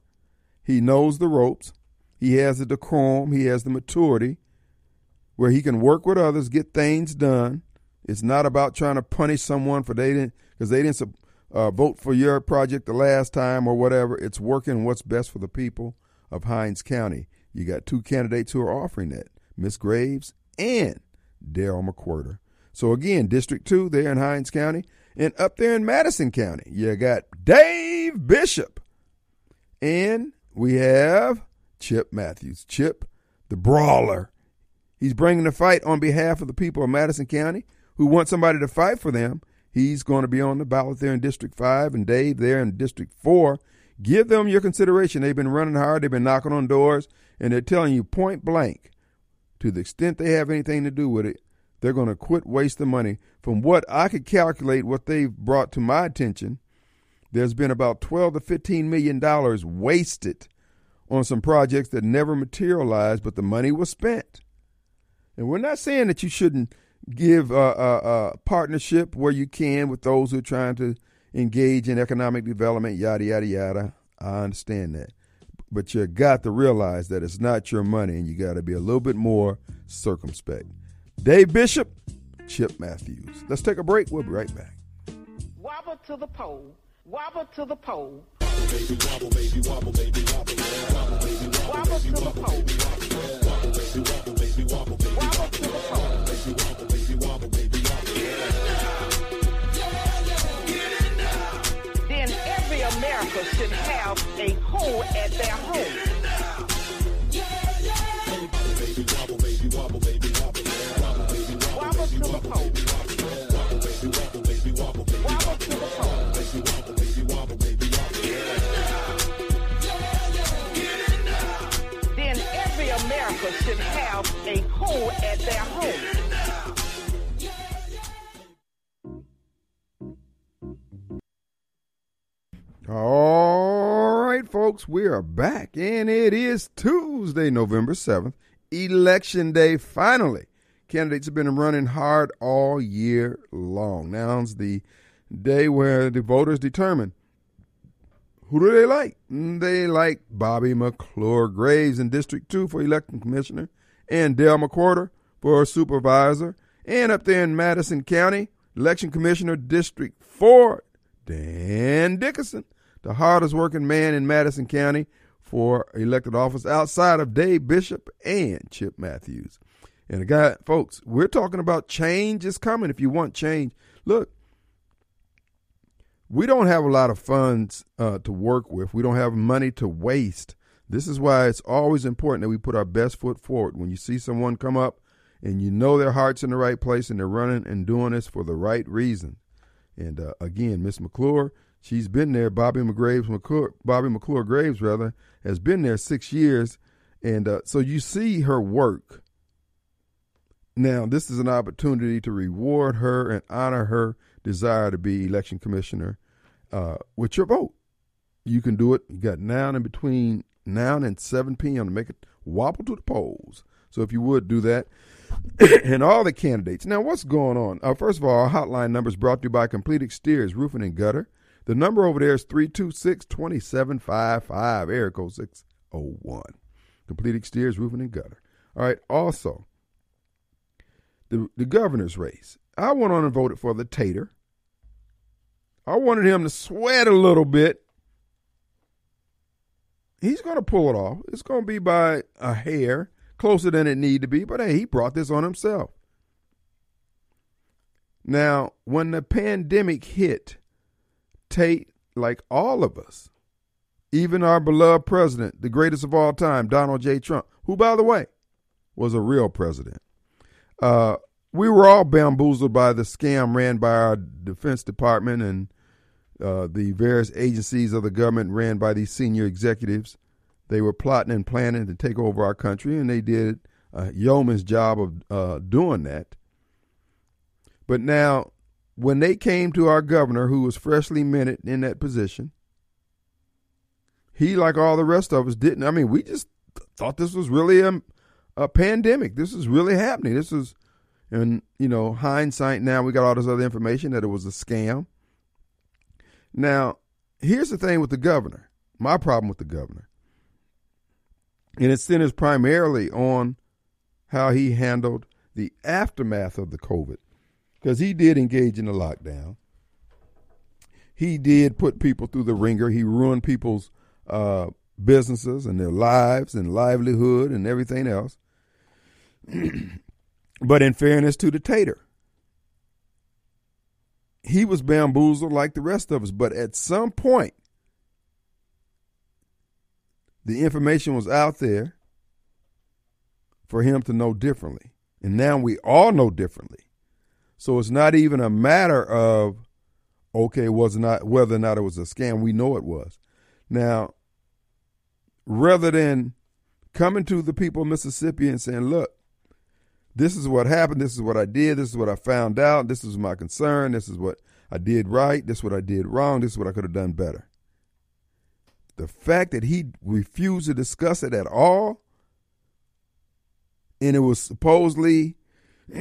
He knows the ropes. He has the decorum. He has the maturity where he can work with others, get things done. It's not about trying to punish someone for they didn't because they didn't uh, vote for your project the last time or whatever. It's working what's best for the people of Hinds County. You got two candidates who are offering that: Miss Graves and Daryl McQuirter. So again, District Two there in Hinds County, and up there in Madison County, you got Dave Bishop, and we have Chip Matthews. Chip, the brawler. He's bringing the fight on behalf of the people of Madison County who want somebody to fight for them. He's going to be on the ballot there in District 5 and Dave there in District 4. Give them your consideration. They've been running hard, they've been knocking on doors, and they're telling you point blank to the extent they have anything to do with it, they're going to quit wasting money. From what I could calculate, what they've brought to my attention, there's been about 12 to 15 million dollars wasted on some projects that never materialized, but the money was spent. And we're not saying that you shouldn't give a, a, a partnership where you can with those who are trying to engage in economic development, yada, yada, yada. I understand that. But you got to realize that it's not your money and you got to be a little bit more circumspect. Dave Bishop, Chip Matthews. Let's take a break. We'll be right back. Wobble to the pole, wobble to the pole. Then every America should have a hole at their home. Then every should have a hole at their home. All right, folks, we are back, and it is Tuesday, November 7th, Election Day. Finally, candidates have been running hard all year long. Now's the day where the voters determine who do they like. Mm, they like Bobby McClure Graves in District 2 for election commissioner, and Dale McQuirter for supervisor, and up there in Madison County, election commissioner, District 4, Dan Dickerson, the hardest working man in Madison County for elected office outside of Dave Bishop and Chip Matthews. And a guy, folks, we're talking about change is coming if you want change. Look, we don't have a lot of funds uh, to work with. We don't have money to waste. This is why it's always important that we put our best foot forward. When you see someone come up and you know their heart's in the right place and they're running and doing this for the right reason. And uh, again, Miss McClure, she's been there. Bobby McGraves, McClure, Bobby McClure Graves, rather, has been there six years. And uh, so you see her work. Now, this is an opportunity to reward her and honor her desire to be election commissioner uh, with your vote. You can do it. You got now and between now and 7 p.m. to make it wobble to the polls. So if you would do that, and all the candidates. Now, what's going on? Uh, first of all, our hotline number is brought to you by Complete Exteriors Roofing and Gutter. The number over there is 326 2755, area code 601. Complete Exteriors Roofing and Gutter. All right, also, the, the governor's race. I went on and voted for the Tater. I wanted him to sweat a little bit. He's going to pull it off. It's going to be by a hair, closer than it need to be, but hey, he brought this on himself. Now, when the pandemic hit, Tate, like all of us, even our beloved president, the greatest of all time, Donald J. Trump, who, by the way, was a real president, uh, we were all bamboozled by the scam ran by our Defense Department and uh, the various agencies of the government ran by these senior executives. They were plotting and planning to take over our country, and they did a yeoman's job of uh, doing that. But now, when they came to our governor, who was freshly minted in that position, he, like all the rest of us, didn't. I mean, we just thought this was really a, a pandemic. This is really happening. This is, and you know, hindsight now, we got all this other information that it was a scam. Now, here's the thing with the governor. My problem with the governor. And it centers primarily on how he handled the aftermath of the COVID. Because he did engage in a lockdown. He did put people through the ringer. He ruined people's uh, businesses and their lives and livelihood and everything else. but in fairness to the tater, he was bamboozled like the rest of us. But at some point, the information was out there for him to know differently. And now we all know differently. So it's not even a matter of okay, was not whether or not it was a scam. We know it was. Now, rather than coming to the people of Mississippi and saying, look, this is what happened, this is what I did, this is what I found out, this is my concern, this is what I did right, this is what I did wrong, this is what I could have done better. The fact that he refused to discuss it at all, and it was supposedly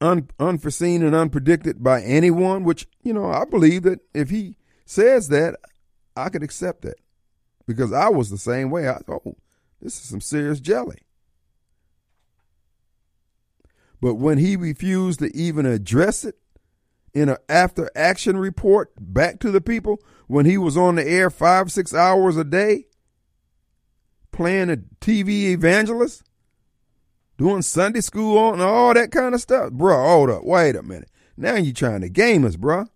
un, unforeseen and unpredicted by anyone, which, you know, I believe that if he says that, I could accept that. Because I was the same way. I oh, this is some serious jelly. But when he refused to even address it in an after action report back to the people, when he was on the air five, six hours a day, playing a TV evangelist, doing Sunday school on and all that kind of stuff. Bro, hold up. Wait a minute. Now you trying to game us, bro.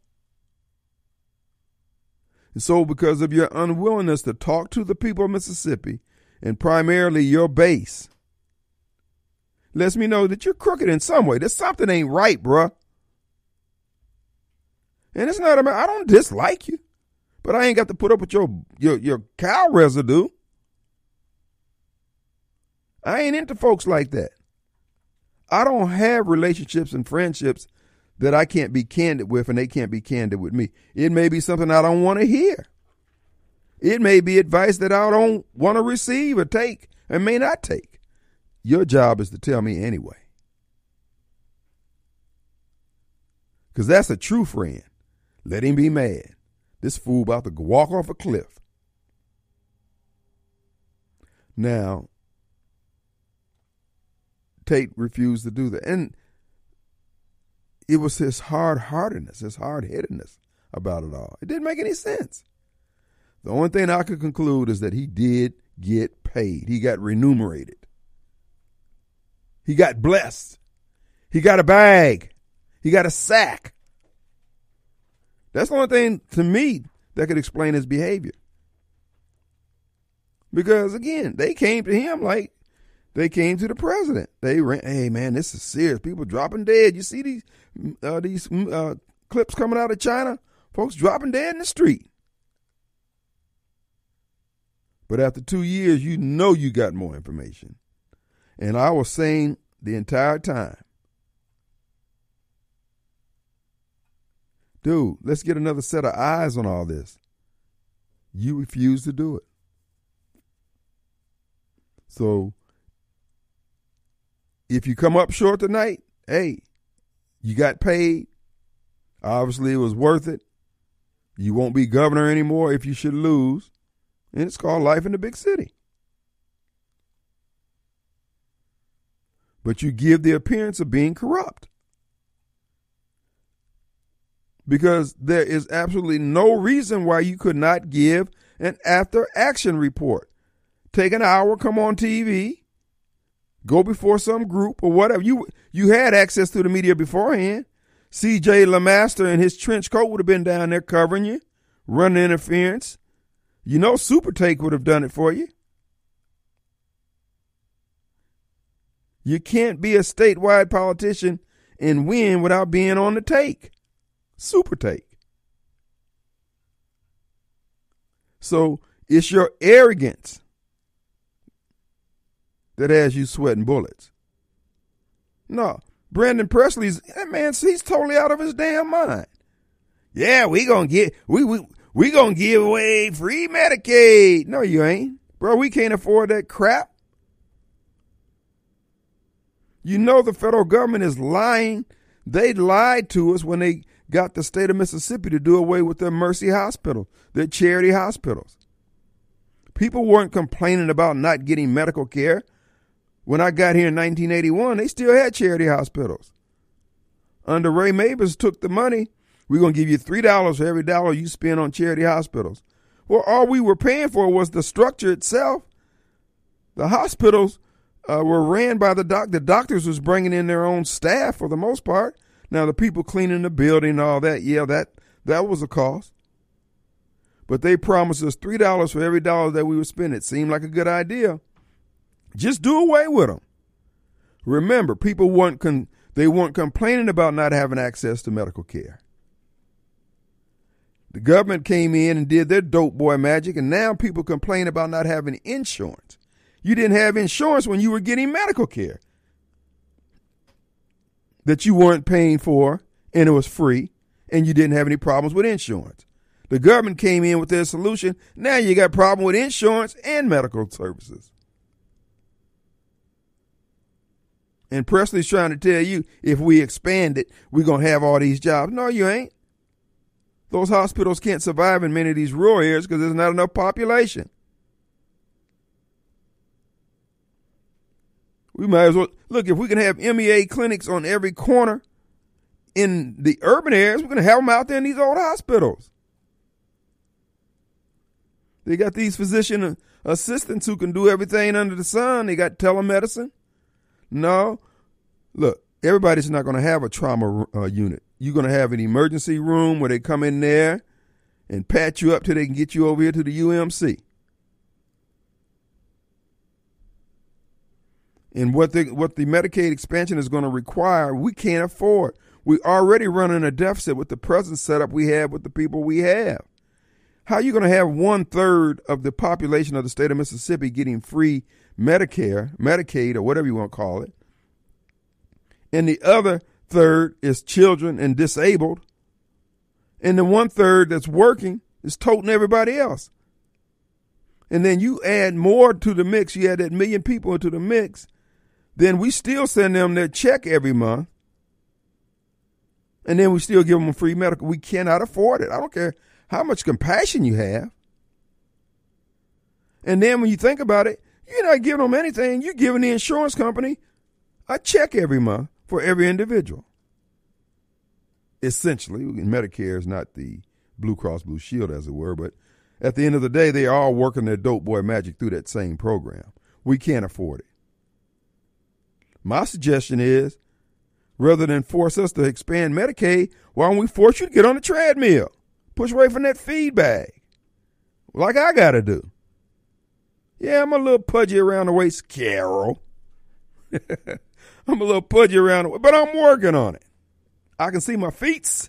And so, because of your unwillingness to talk to the people of Mississippi and primarily your base, lets me know that you're crooked in some way. That something ain't right, bruh. And it's not about I don't dislike you, but I ain't got to put up with your your your cow residue. I ain't into folks like that. I don't have relationships and friendships that I can't be candid with and they can't be candid with me. It may be something I don't want to hear. It may be advice that I don't want to receive or take and may not take. Your job is to tell me anyway. Because that's a true friend. Let him be mad. This fool about to walk off a cliff. Now, Tate refused to do that. And it was his hard heartedness, his hard headedness about it all. It didn't make any sense. The only thing I could conclude is that he did get paid. He got remunerated. He got blessed. He got a bag. He got a sack. That's the only thing to me that could explain his behavior. Because again, they came to him like they came to the president. They ran, hey man, this is serious. People dropping dead. You see these uh, these uh, clips coming out of China? Folks dropping dead in the street. But after two years, you know you got more information. And I was saying the entire time, dude, let's get another set of eyes on all this. You refuse to do it. So if you come up short tonight, hey, you got paid. Obviously, it was worth it. You won't be governor anymore if you should lose. And it's called life in the big city. But you give the appearance of being corrupt. Because there is absolutely no reason why you could not give an after action report. Take an hour, come on TV, go before some group or whatever. You you had access to the media beforehand. C.J. LeMaster in his trench coat would have been down there covering you, running interference. You know, Super Take would have done it for you. You can't be a statewide politician and win without being on the take. Super Take. So it's your arrogance that has you sweating bullets. No, Brandon Presley's that man. He's totally out of his damn mind. Yeah, we gonna get we we we gonna give away free Medicaid. No, you ain't, bro. We can't afford that crap. You know the federal government is lying. They lied to us when they got the state of Mississippi to do away with their Mercy Hospital, their charity hospitals. People weren't complaining about not getting medical care. When I got here in 1981, they still had charity hospitals. Under Ray Mabus took the money. We're going to give you $3 for every dollar you spend on charity hospitals. Well, all we were paying for was the structure itself. The hospitals uh, were ran by the doc. The doctors was bringing in their own staff for the most part. Now the people cleaning the building and all that, yeah, that that was a cost. But they promised us three dollars for every dollar that we would spend. It seemed like a good idea. Just do away with them. Remember, people weren't con- they weren't complaining about not having access to medical care. The government came in and did their dope boy magic, and now people complain about not having insurance. You didn't have insurance when you were getting medical care that you weren't paying for, and it was free, and you didn't have any problems with insurance. The government came in with their solution. Now you got problem with insurance and medical services. And Presley's trying to tell you if we expand it, we're going to have all these jobs. No, you ain't. Those hospitals can't survive in many of these rural areas because there's not enough population. We might as well look if we can have MEA clinics on every corner in the urban areas, we're going to have them out there in these old hospitals. They got these physician assistants who can do everything under the sun. They got telemedicine. No, look, everybody's not going to have a trauma uh, unit. You're going to have an emergency room where they come in there and patch you up till they can get you over here to the UMC. And what the what the Medicaid expansion is going to require, we can't afford. We're already running a deficit with the present setup we have with the people we have. How are you going to have one third of the population of the state of Mississippi getting free Medicare, Medicaid, or whatever you want to call it, and the other third is children and disabled, and the one third that's working is toting everybody else. And then you add more to the mix, you add that million people into the mix, then we still send them their check every month. And then we still give them free medical. We cannot afford it. I don't care how much compassion you have. And then when you think about it, you're not giving them anything. You're giving the insurance company a check every month for every individual. Essentially, Medicare is not the Blue Cross Blue Shield, as it were, but at the end of the day, they are all working their dope boy magic through that same program. We can't afford it. My suggestion is rather than force us to expand Medicaid, why don't we force you to get on the treadmill? Push away from that feed bag. Like I got to do. Yeah, I'm a little pudgy around the waist, Carol. I'm a little pudgy around the waist, but I'm working on it. I can see my feet.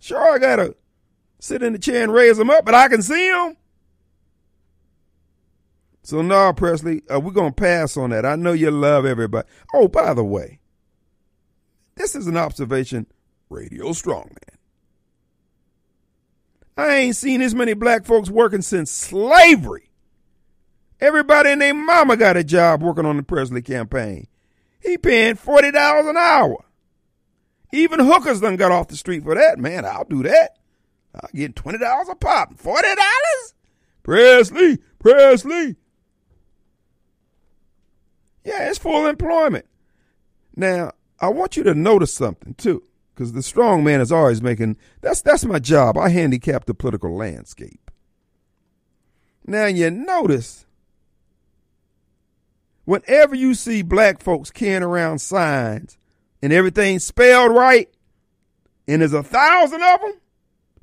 Sure, I got to sit in the chair and raise them up, but I can see them. So, no, Presley, uh, we're going to pass on that. I know you love everybody. Oh, by the way, this is an observation Radio Strongman. I ain't seen as many black folks working since slavery. Everybody and their mama got a job working on the Presley campaign. He paying $40 an hour. Even hookers done got off the street for that. Man, I'll do that. I'll get $20 a pop. $40? Presley, Presley. Yeah, it's full employment. Now, I want you to notice something too, because the strong man is always making that's that's my job. I handicap the political landscape. Now you notice whenever you see black folks carrying around signs and everything spelled right, and there's a thousand of them,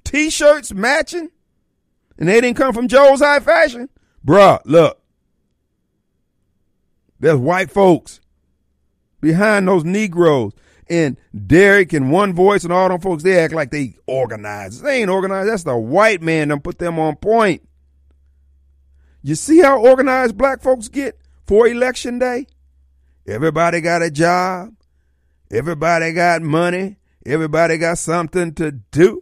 t-shirts matching, and they didn't come from Joe's High Fashion, bruh, look, there's white folks behind those Negroes. And Derek and One Voice and all them folks, they act like they organized. They ain't organized. That's the white man that put them on point. You see how organized black folks get for election day? Everybody got a job. Everybody got money. Everybody got something to do.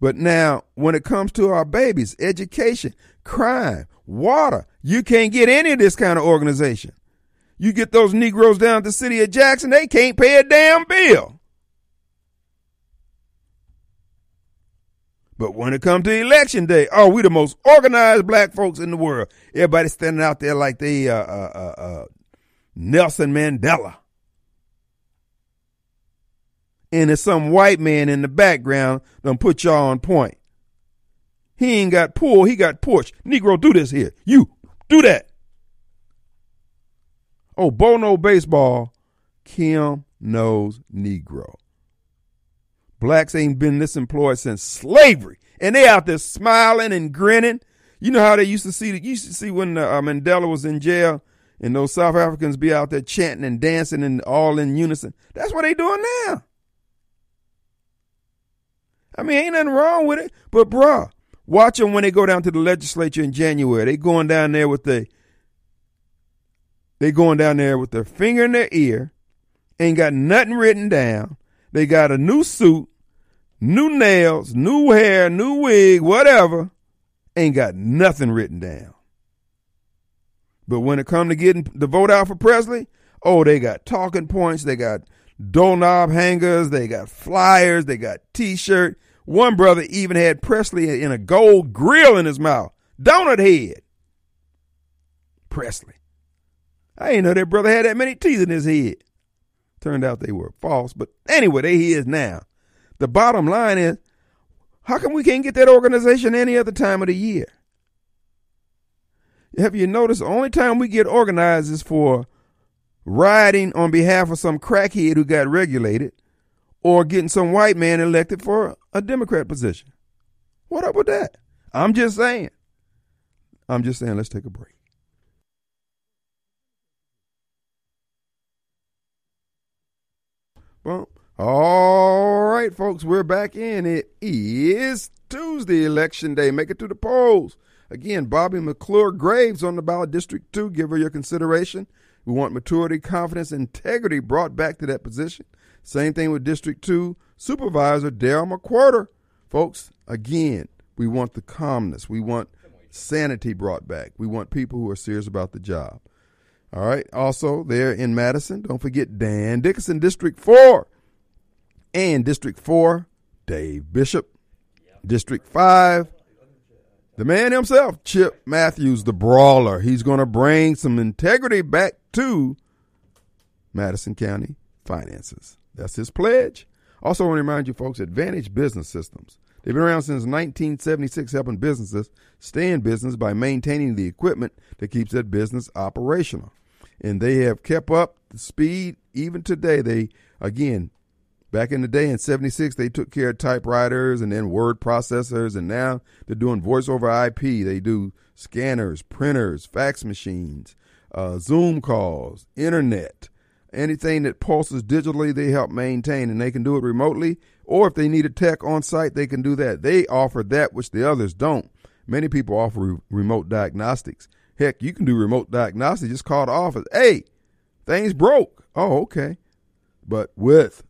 But now, when it comes to our babies, education, crime, water, you can't get any of this kind of organization. You get those Negroes down to the city of Jackson, they can't pay a damn bill. But when it comes to election day, oh, we the most organized black folks in the world. Everybody standing out there like they uh, uh, uh, uh Nelson Mandela and there's some white man in the background done put y'all on point. He ain't got pull, he got push. Negro, do this here. You, do that. Oh, Bono baseball. Kim knows Negro. Blacks ain't been this employed since slavery. and they out there smiling and grinning. You know how they used to see. You used to see when uh, Mandela was in jail, and those South Africans be out there chanting and dancing and all in unison. That's what they doing now. I mean, ain't nothing wrong with it. But bruh, watch them when they go down to the legislature in January. They going down there with the they going down there with their finger in their ear, ain't got nothing written down. They got a new suit, new nails, new hair, new wig, whatever. Ain't got nothing written down. But when it come to getting the vote out for Presley, oh, they got talking points, they got doorknob hangers, they got flyers, they got t-shirt. One brother even had Presley in a gold grill in his mouth. Donut head. Presley. I ain't know that brother had that many teeth in his head. Turned out they were false, but anyway, there he is now. The bottom line is, how come we can't get that organization any other time of the year? Have you noticed the only time we get organized is for riding on behalf of some crackhead who got regulated or getting some white man elected for a Democrat position? What up with that? I'm just saying. I'm just saying, let's take a break. Well, all right, folks, we're back in. It is Tuesday, election day. Make it to the polls. Again, Bobby McClure Graves on the ballot, District 2. Give her your consideration. We want maturity, confidence, integrity brought back to that position. Same thing with District 2 Supervisor Daryl McQuirter. Folks, again, we want the calmness. We want sanity brought back. We want people who are serious about the job. All right. Also, there in Madison, don't forget Dan Dickinson, District 4. And District 4, Dave Bishop. District 5, the man himself, Chip Matthews, the brawler. He's going to bring some integrity back to Madison County finances. That's his pledge. Also, I want to remind you folks, Advantage Business Systems. They've been around since 1976, helping businesses stay in business by maintaining the equipment that keeps that business operational. And they have kept up the speed even today. They, again, back in the day in 76, they took care of typewriters and then word processors, and now they're doing voice over IP. They do scanners, printers, fax machines, uh, Zoom calls, internet. Anything that pulses digitally, they help maintain, and they can do it remotely. Or if they need a tech on site, they can do that. They offer that which the others don't. Many people offer re- remote diagnostics. Heck, you can do remote diagnostics. Just call the office. Hey, things broke. Oh, okay. But with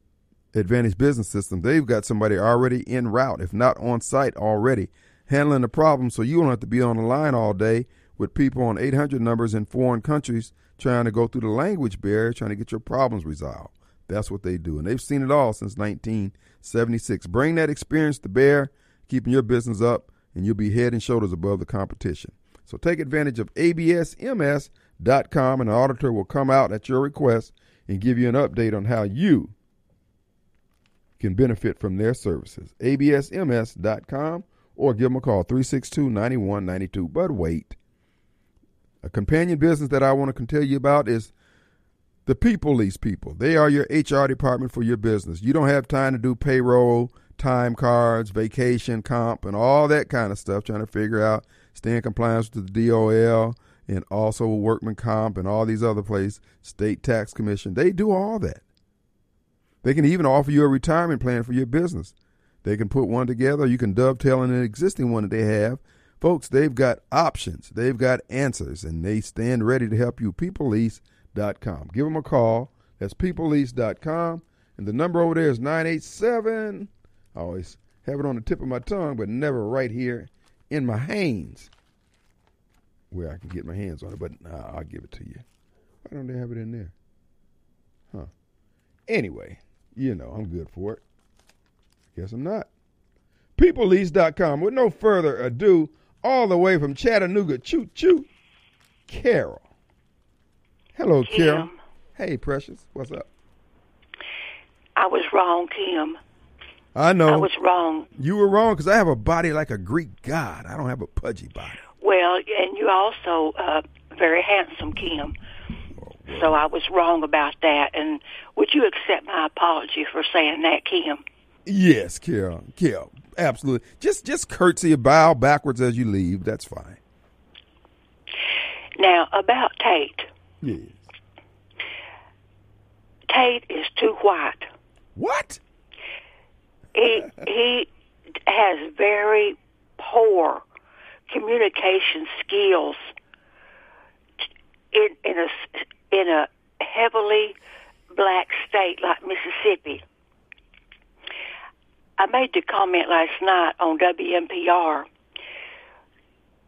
Advantage Business System, they've got somebody already en route, if not on site already, handling the problem so you don't have to be on the line all day with people on 800 numbers in foreign countries trying to go through the language barrier, trying to get your problems resolved. That's what they do. And they've seen it all since 1976. Bring that experience to bear, keeping your business up, and you'll be head and shoulders above the competition. So take advantage of absms.com, and an auditor will come out at your request and give you an update on how you can benefit from their services. absms.com or give them a call 362 9192. But wait. A companion business that I want to tell you about is the People Lease people. They are your HR department for your business. You don't have time to do payroll, time cards, vacation, comp, and all that kind of stuff, trying to figure out, stay in compliance with the DOL and also workman comp and all these other places, state tax commission. They do all that. They can even offer you a retirement plan for your business. They can put one together. You can dovetail in an existing one that they have Folks, they've got options, they've got answers, and they stand ready to help you. PeopleLease.com. Give them a call. That's PeopleLease.com. And the number over there is 987. I always have it on the tip of my tongue, but never right here in my hands where I can get my hands on it. But uh, I'll give it to you. Why don't they have it in there? Huh. Anyway, you know, I'm good for it. Guess I'm not. PeopleLease.com. With no further ado, all the way from Chattanooga, choo choo, Carol. Hello, Kim. Carol. Hey, Precious. What's up? I was wrong, Kim. I know. I was wrong. You were wrong because I have a body like a Greek god. I don't have a pudgy body. Well, and you're also uh, very handsome, Kim. So I was wrong about that. And would you accept my apology for saying that, Kim? Yes, Carol. Carol. Absolutely. Just just curtsy, bow backwards as you leave. That's fine. Now about Tate. Yes. Tate is too white. What? He he has very poor communication skills in in a in a heavily black state like Mississippi. I made the comment last night on WMPR.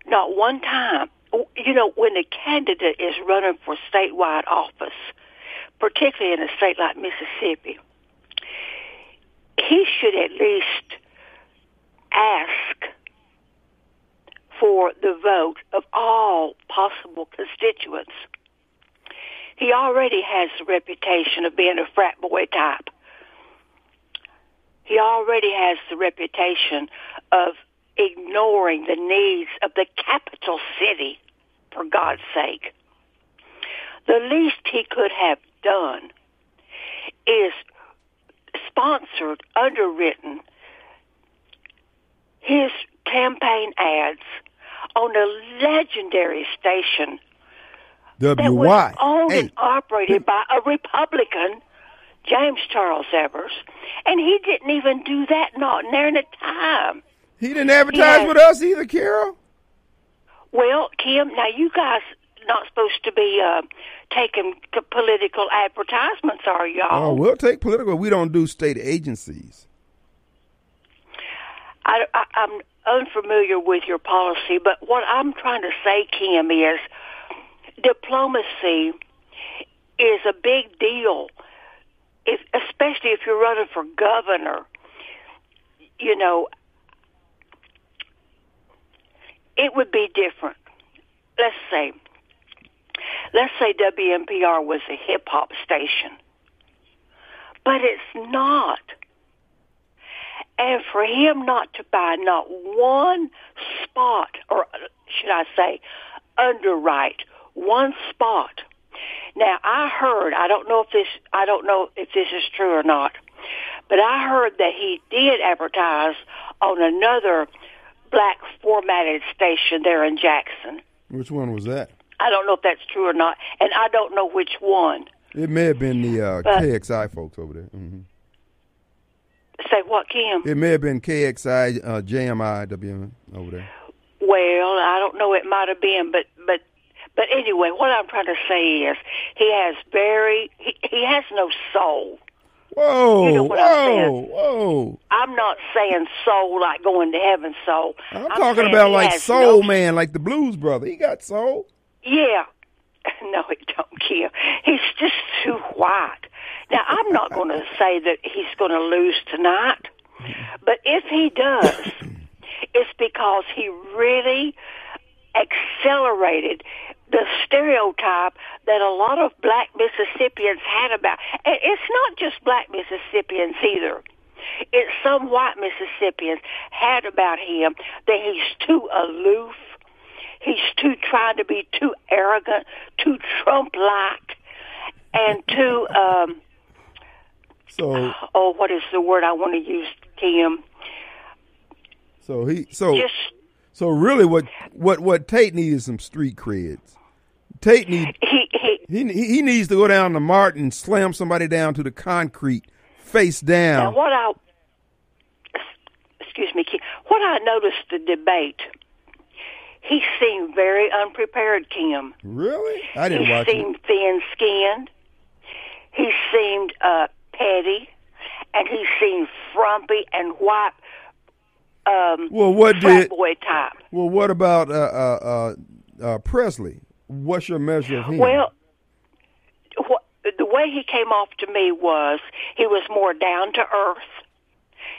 Not one time, you know, when a candidate is running for statewide office, particularly in a state like Mississippi, he should at least ask for the vote of all possible constituents. He already has the reputation of being a frat boy type. He already has the reputation of ignoring the needs of the capital city, for God's sake. The least he could have done is sponsored, underwritten his campaign ads on a legendary station that was owned Hey, and operated by a Republican, James Charles Evers, and he didn't even do that not near the time. he didn't advertise Yes. with us either, Carol. Well, Kim, now you guys not supposed to be uh, taking political advertisements, are y'all? Oh, we'll take political. We don't do state agencies. I, I, I'm unfamiliar with your policy, but what I'm trying to say, Kim, is diplomacy is a big deal, if, especially if you're running for governor. You know, it would be different. Let's say, let's say WMPR was a hip hop station, but it's not. And for him not to buy not one spot, or should I say, underwrite one spot. Now I heard, I don't know if this, I don't know if this is true or not, but I heard that he did advertise on another black formatted station there in Jackson. Which one was that? I don't know if that's true or not, and I don't know which one. It may have been the uh, But- KXI folks over there. hmm Say what, Kim? It may have been KXI, uh, JMI, WM over there. Well, I don't know. It might have been, but but anyway, what I'm trying to say is he has very he, he has no soul. Whoa, You know what I'm whoa, whoa. I'm not saying soul like going to heaven soul. I'm, I'm talking about like Soul no- Man, like the Blues Brother. He got soul. Yeah. No, he don't care. He's just too white. Now, I'm not going to say that he's going to lose tonight, but if he does, it's because he really accelerated the stereotype that a lot of black Mississippians had about. And it's not just black Mississippians either. It's some white Mississippians had about him that he's too aloof. He's too trying to be too arrogant, too Trump-like, and too um, So, oh, what is the word I want to use, Kim? so he, so, Just so really, what, what, what Tate needs is some street creds. Tate need he he he he needs to go down to Martin and slam somebody down to the concrete, face Now, down. what I excuse me, Kim, what I noticed the debate, he seemed very unprepared, Kim. Really? I didn't he watch it. seemed thin-skinned. He seemed uh, petty, and he seemed frumpy and white. Um, Well, what did? boy type? Well, what about uh, uh, uh, uh, Presley? What's your measure of him? Well, what, the way he came off to me was he was more down to earth.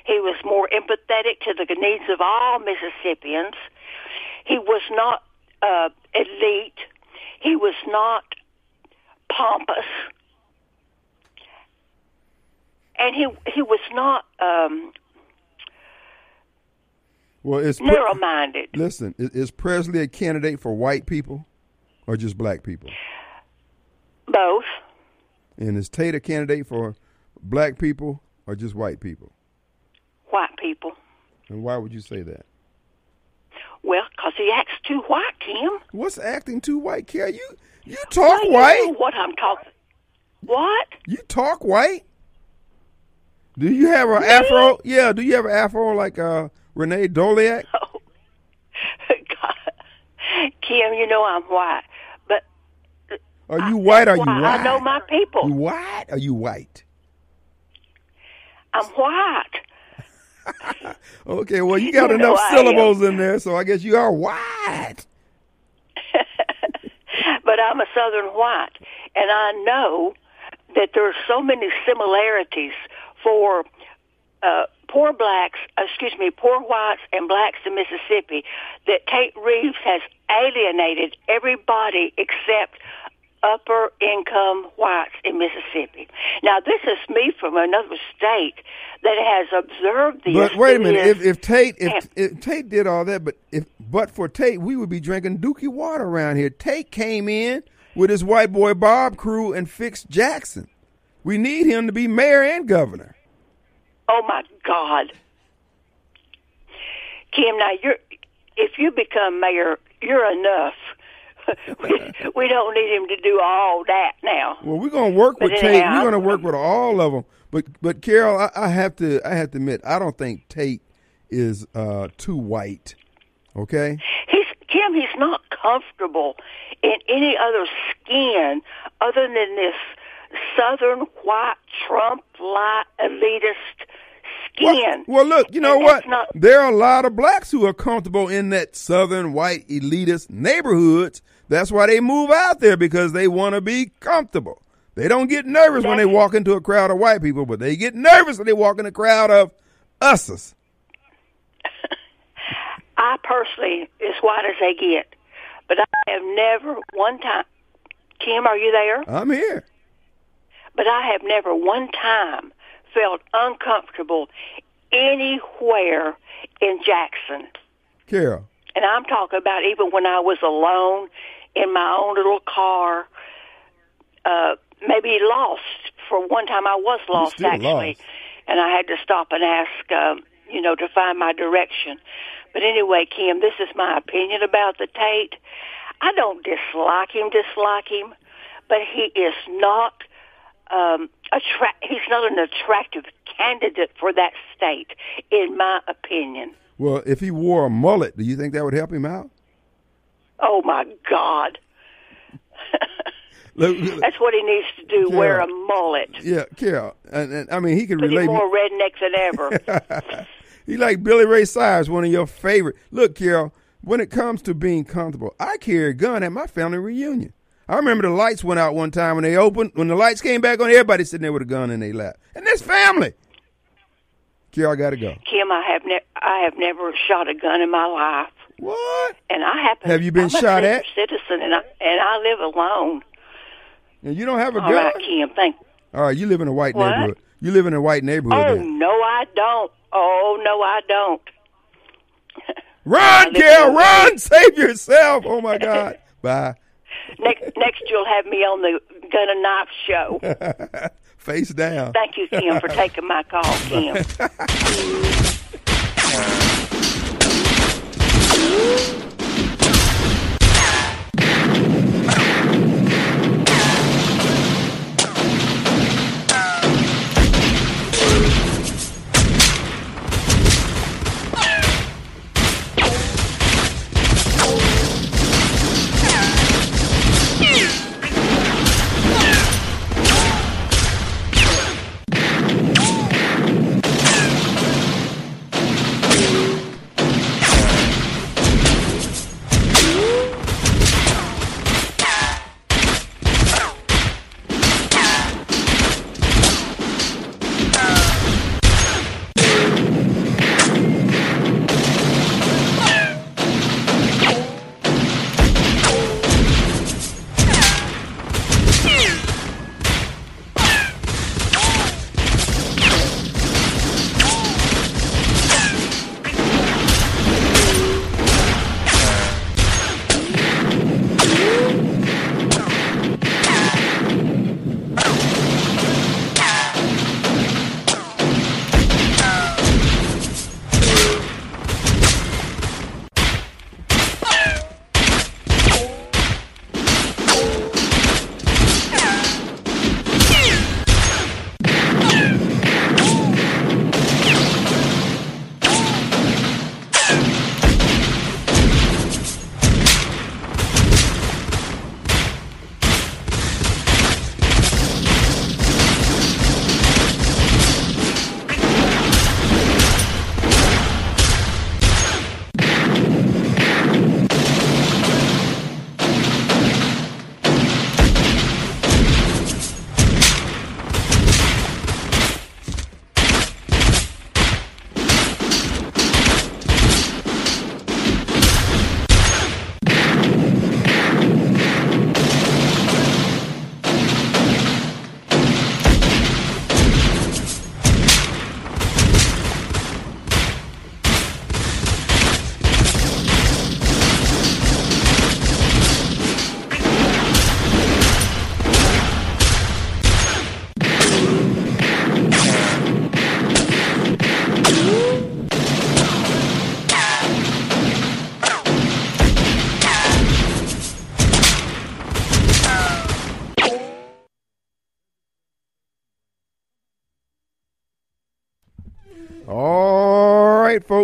He was more empathetic to the needs of all Mississippians. He was not uh, elite. He was not pompous, and he he was not um, well, it's Pre- narrow-minded. listen, is, is Presley a candidate for white people or just black people? Both. And is Tate a candidate for black people or just white people? white people. And why would you say that? Well, 'cause he acts too white, Kim. What's acting too white, Carol? You you talk Well, you white. know what I'm talking. What? You talk white. Do you have an afro? Yeah. Do you have an afro like uh, Renee Doliak? God. Kim, you know I'm white, but Are you white? Are you white? I know my people. You white? Are you white? I'm white. Okay. Well, you got You enough syllables in there, so I guess you are white. but I'm a Southern white, and I know that there are so many similarities for uh, poor blacks, uh, excuse me, poor whites and blacks in Mississippi that Tate Reeves has alienated everybody except upper income whites in Mississippi. Now, this is me from another state that has observed these. But wait a minute. If, if Tate if, if Tate did all that, but if but for Tate, we would be drinking Dookie water around here. Tate came in with his white boy Bob crew and fixed Jackson. We need him to be mayor and governor. Oh my God, Kim! Now you're if you become mayor, you're enough. we, we don't need him to do all that now. Well, we're gonna work But with Tate. We're gonna work with all of them. But but Carol, I, I have to I have to admit, I don't think Tate is uh, too white. Okay. He's Kim. He's not comfortable in any other skin other than this southern white Trump light elitist skin. Well, look, you know And what? not- there are a lot of blacks who are comfortable in that southern white elitist neighborhoods. That's why they move out there because they want to be comfortable. They don't get nervous when they walk into a crowd of white people, but they get nervous when they walk in a crowd of us's. I personally, as white as they get, but I have never one time. Kim, are you there? I'm here. But I have never one time felt uncomfortable anywhere in Jackson. Carol. And I'm talking about even when I was alone in my own little car, uh, maybe lost. For one time, I was lost actually, lost. and I had to stop and ask, um, you know, to find my direction. But anyway, Kim, this is my opinion about the Tate. I don't dislike him, dislike him, but he is not um, attra- He's not an attractive candidate for that state, in my opinion. Well, if he wore a mullet, do you think that would help him out? Oh my God. Look, look, That's what he needs to do. Yeah. Wear a mullet. yeah, Carol. And, and I mean, he But he's relate. more redneck than ever. he like Billy Ray Cyrus, one of your favorite. Look, Carol, when it comes to being comfortable, I carry a gun at my family reunion. I remember the lights went out one time when they opened. When the lights came back on, everybody sitting there with a gun in their lap, and that's family. Carol, I gotta go. Kim, I have ne- I have never shot a gun in my life, What? and I happen. Have you been I'm shot a at? Citizen, and I and I live alone. And you don't have a All gun? right, Kim. Thank. All right, you live in a white What? neighborhood. You live in a white neighborhood. Oh then. no, I don't. Oh no, I don't. Run, live Carol, in a run! Save yourself! Oh my God! Bye next, next you'll have me on the Gun and Knife show. Face down. Thank you, Kim, for taking my call, Kim.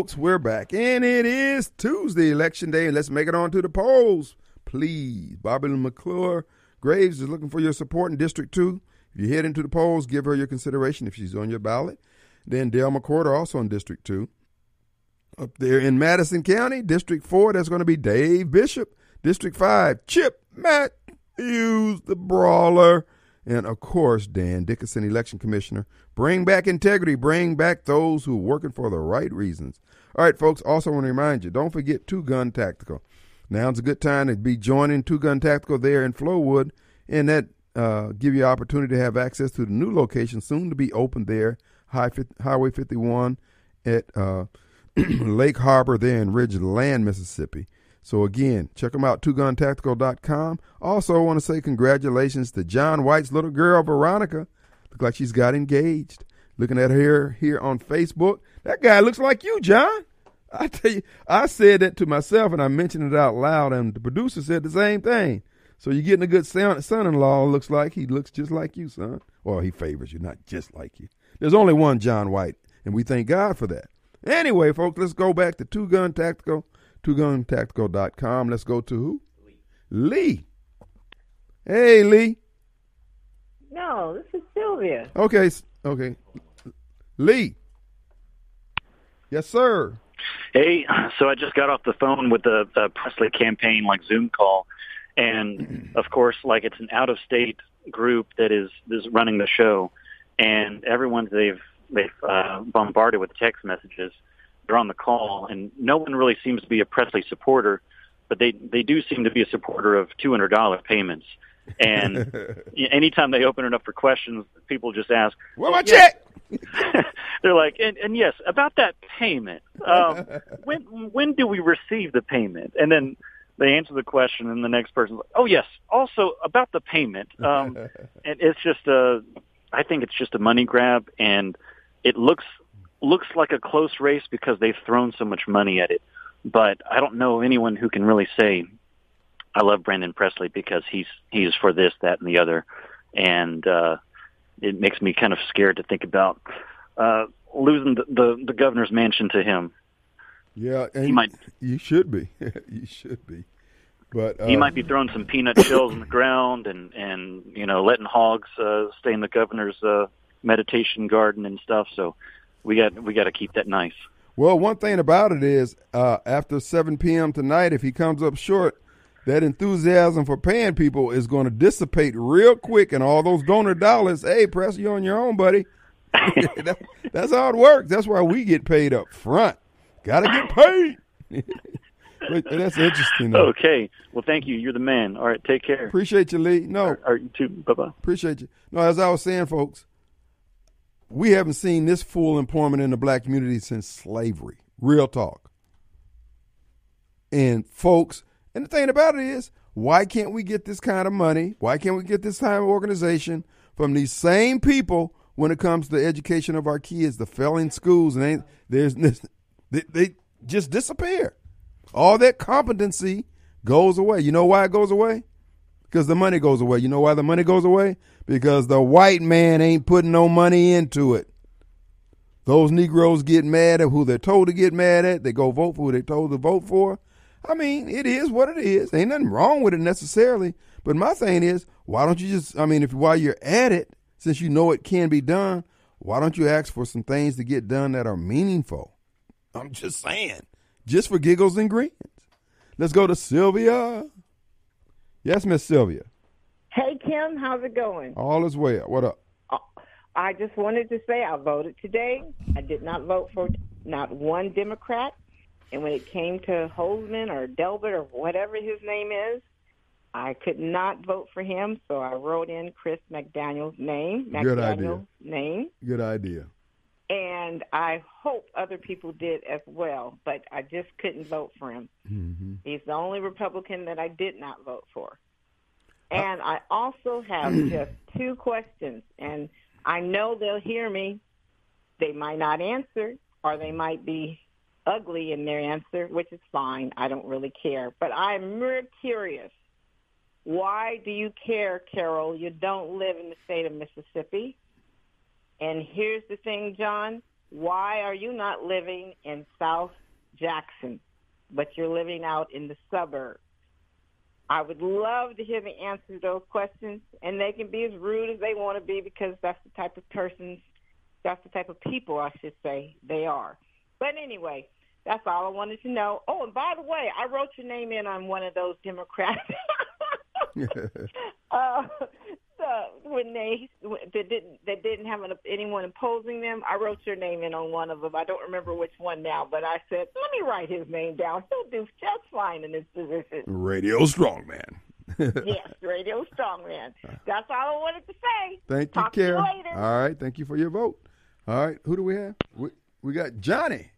folks, we're back. And it is Tuesday, election day, and let's make it on to the polls. Please. Bobby McClure Graves is looking for your support in District 2. If you head into the polls, give her your consideration if she's on your ballot. Then Dale McCord are also in District 2. Up there in Madison County, District 4, that's going to be Dave Bishop. District 5, Chip Matthews, the brawler. And of course, Dan Dickinson, election commissioner. Bring back integrity. Bring back those who are working for the right reasons. All right, folks. Also, want to remind you: don't forget Two Gun Tactical. Now's a good time to be joining Two Gun Tactical there in Flowood, and that uh, give you opportunity to have access to the new location soon to be open there, High, Highway 51 at uh, Lake Harbor there in Ridgeland, Mississippi. So again, check them out, twoguntactical.com. Also, I want to say congratulations to John White's little girl, Veronica. Look like she's got engaged. Looking at her here on Facebook. That guy looks like you, John. I tell you, I said that to myself and I mentioned it out loud, and the producer said the same thing. So you're getting a good son-in-law. Looks like he looks just like you, son. Well, he favors you, not just like you. There's only one John White, and we thank God for that. Anyway, folks, let's go back to Two Gun Tactical twoguntactical.com. Let's go to who? Lee. Hey, Lee. No, this is Sylvia. Okay, okay. Lee. Yes, sir. Hey, so I just got off the phone with the, the Presley campaign, like Zoom call, and of course, like it's an out-of-state group that is is running the show, and everyone they've they've uh, bombarded with text messages they're on the call, and no one really seems to be a Presley supporter, but they they do seem to be a supporter of two hundred dollar payments. And anytime they open it up for questions, people just ask, "Well, my check." They're like, and, and yes, about that payment. Um, when when do we receive the payment? And then they answer the question, and the next person's like, "Oh yes, also about the payment." Um, and it's just a, I think it's just a money grab, and it looks looks like a close race because they've thrown so much money at it. But I don't know anyone who can really say, I love Brandon Presley because he's he's for this, that, and the other, and uh, it makes me kind of scared to think about uh, losing the, the the governor's mansion to him. Yeah, and he might. You should be. you should be. But uh, he might be throwing some peanut shells on the ground and and you know letting hogs uh, stay in the governor's uh, meditation garden and stuff. So we got we got to keep that nice. Well, one thing about it is, uh, after 7 p.m. tonight, if he comes up short, that enthusiasm for paying people is going to dissipate real quick, and all those donor dollars. Hey, press you on your own, buddy. that, that's how it works. That's why we get paid up front. Got to get paid. that's interesting. Though. Okay. Well, thank you. You're the man. All right. Take care. Appreciate you, Lee. No. All right, you too. Bye bye. Appreciate you. No, as I was saying, folks, we haven't seen this full employment in the black community since slavery. Real talk. And folks, and the thing about it is, why can't we get this kind of money? Why can't we get this kind of organization from these same people when it comes to the education of our kids, the failing schools, and they, there's they, they just disappear. All that competency goes away. You know why it goes away? Because the money goes away. You know why the money goes away? Because the white man ain't putting no money into it. Those Negroes get mad at who they're told to get mad at. They go vote for who they're told to vote for. I mean, it is what it is. Ain't nothing wrong with it necessarily. But my thing is, why don't you just, I mean, if while you're at it, since you know it can be done, why don't you ask for some things to get done that are meaningful? I'm just saying, just for giggles and grins. Let's go to Sylvia. Yes, Miss Sylvia. Hey, Kim, how's it going? All is well. What up? Uh, I just wanted to say I voted today. I did not vote for not one Democrat. And when it came to Hosemann or Delbert or whatever his name is, I could not vote for him, so I wrote in Chris McDaniel's name. Good idea. Name. Good idea. And I hope other people did as well, but I just couldn't vote for him. Mm-hmm. He's the only Republican that I did not vote for. And I also have just two questions, and I know they'll hear me. They might not answer, or they might be ugly in their answer, which is fine. I don't really care. But I'm real curious. Why do you care, Carol? You don't live in the state of Mississippi. And here's the thing, John. why are you not living in South Jackson, but you're living out in the suburbs? I would love to hear the answer to those questions, and they can be as rude as they want to be because that's the type of persons, that's the type of people, I should say, they are. But anyway, that's all I wanted to know. Oh, and by the way, I wrote your name in on one of those Democrats. uh, so when they that didn't that didn't have an, anyone opposing them, I wrote your name in on one of them. I don't remember which one now, but I said, let me write his name down. He'll do just fine in this position. Radio Strongman. yes, Radio Strongman. That's all I wanted to say. Thank Talk you, to Karen. you later. All right, thank you for your vote. All right, who do we have? We, we got Johnny.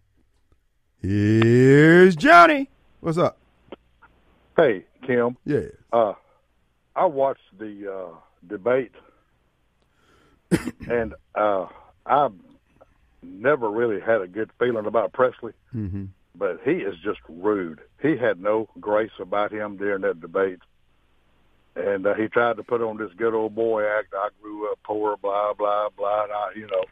Here's Johnny. What's up? Hey, Kim. Yeah. Uh, I watched the uh, debate, and uh, I've never really had a good feeling about Presley, Mm-hmm. but he is just rude. He had no grace about him during that debate. And uh, he tried to put on this good old boy act. I grew up poor, blah blah blah. And I, you know,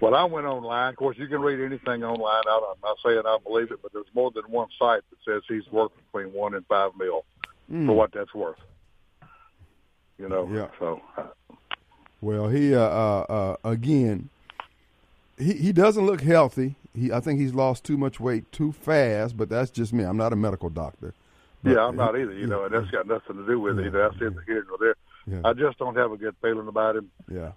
well, I went online. Of course, you can read anything online. I, I'm not saying I believe it, but there's more than one site that says he's worth between one and five mil Mm. for what that's worth. You know, Yeah. so Well, he uh, uh, uh, again, he he doesn't look healthy. He I think he's lost too much weight too fast, but that's just me. I'm not a medical doctor. But yeah, I'm not either. You know, and that's got nothing to do with it. You know, that's neither here nor there. Yeah. I just don't have a good feeling about him, Yeah.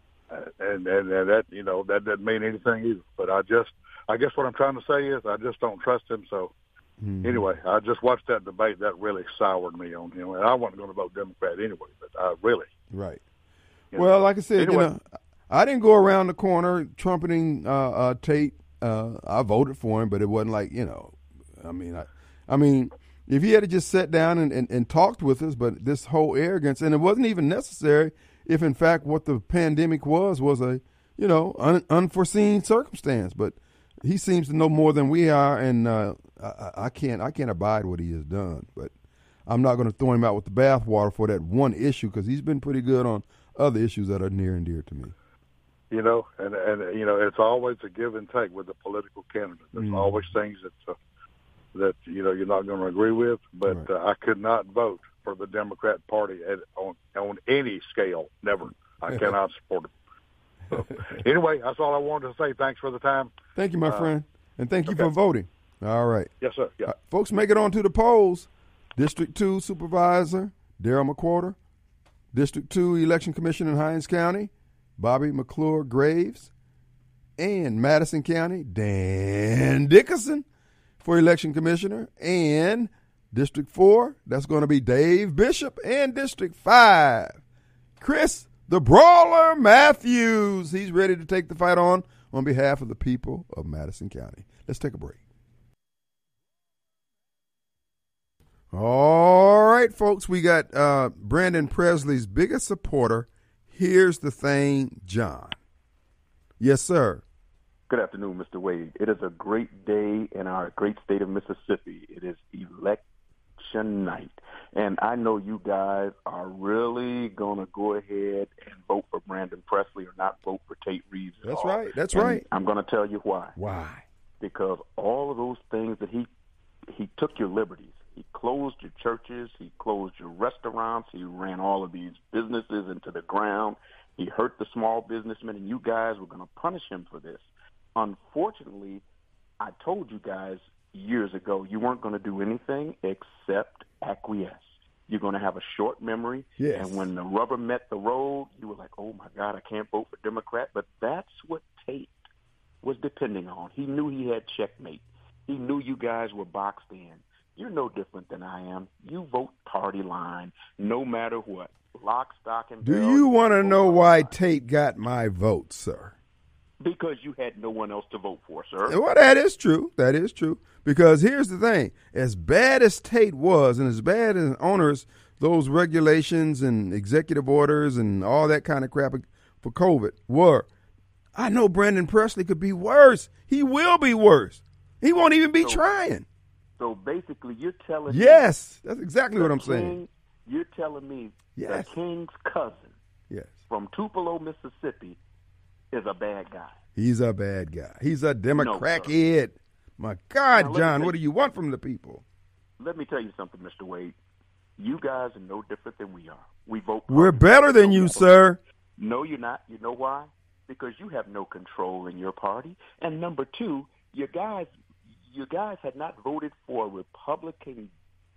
And, and and that you know that doesn't mean anything either. But I just, I guess what I'm trying to say is I just don't trust him. So Mhm. anyway, I just watched that debate. That really soured me on him, and I wasn't going to vote Democrat anyway. But I really, Right. Well, know. like I said, Anyway. you know, I didn't go around the corner trumpeting uh, uh, Tate. Uh, I voted for him, but it wasn't like you know. I mean, I, I mean, if he had to just sat down and, and, and talked with us, but this whole arrogance, and it wasn't even necessary. If in fact what the pandemic was was a you know un, unforeseen circumstance, but he seems to know more than we are, and uh, I- I, I can't I can't abide what he has done. But I'm not going to throw him out with the bathwater for that one issue because he's been pretty good on other issues that are near and dear to me. you know, and and you know, it's always a give and take with the political candidate. There's Mm. always things that uh, that you know you're not going to agree with. But uh, I could not vote for the Democrat Party at, on on any scale. Never. I cannot support it. So, anyway, that's all I wanted to say. Thanks for the time. Thank you, my Uh, friend, and thank you okay. for voting. All right, Yes, sir. Yeah. Uh, folks, make it on to the polls. District two Supervisor Daryl McQuirter, District two Election Commission in Hinds County, Bobby McClure Graves, and Madison County Dan Dickerson for Election Commissioner, and District four that's going to be Dave Bishop, and District five Chris the Brawler Matthews. He's ready to take the fight on on behalf of the people of Madison County. Let's take a break. All right, folks, we got uh, Brandon Presley's biggest supporter. Here's the thing, John. Yes, sir. Good afternoon, Mr. Wade. It is a great day in our great state of Mississippi. It is election night. And I know you guys are really going to go ahead and vote for Brandon Presley or not vote for Tate Reeves. That's all. right. That's And right. I'm going to tell you why. Why? Because all of those things that he he took your liberties. He closed your churches. He closed your restaurants. He ran all of these businesses into the ground. He hurt the small businessmen, and you guys were going to punish him for this. Unfortunately, I told you guys years ago you weren't going to do anything except acquiesce. You're going to have a short memory. Yes. And when the rubber met the road, you were like, oh my God, I can't vote for Democrat. But that's what Tate was depending on. He knew he had checkmate. He knew you guys were boxed in. You're no different than I am. You vote party line, no matter what. Lock, stock, and Do barrel. you want to know why Tate got my vote, sir? Because you had no one else to vote for, sir. Well, that is true. That is true. Because here's the thing: as bad as Tate was, and as bad and onerous those regulations and executive orders and all that kind of crap for COVID were, I know Brandon Presley could be worse. He will be worse. He won't even be So- trying. So basically, you're telling Yes, that's exactly what I'm king- saying. You're telling me Yes. the king's cousin Yes. from Tupelo, Mississippi, is a bad guy. He's a bad guy. He's a Democrat sir. head. My God, me John, what do you- want from the people? Let me tell you something, Mr. Wade. You guys are no different than we are. We vote. We're better than you, sir. No, you're not. You know why? Because you have no control in your party. And number two, you guys, you guys had not voted for a Republican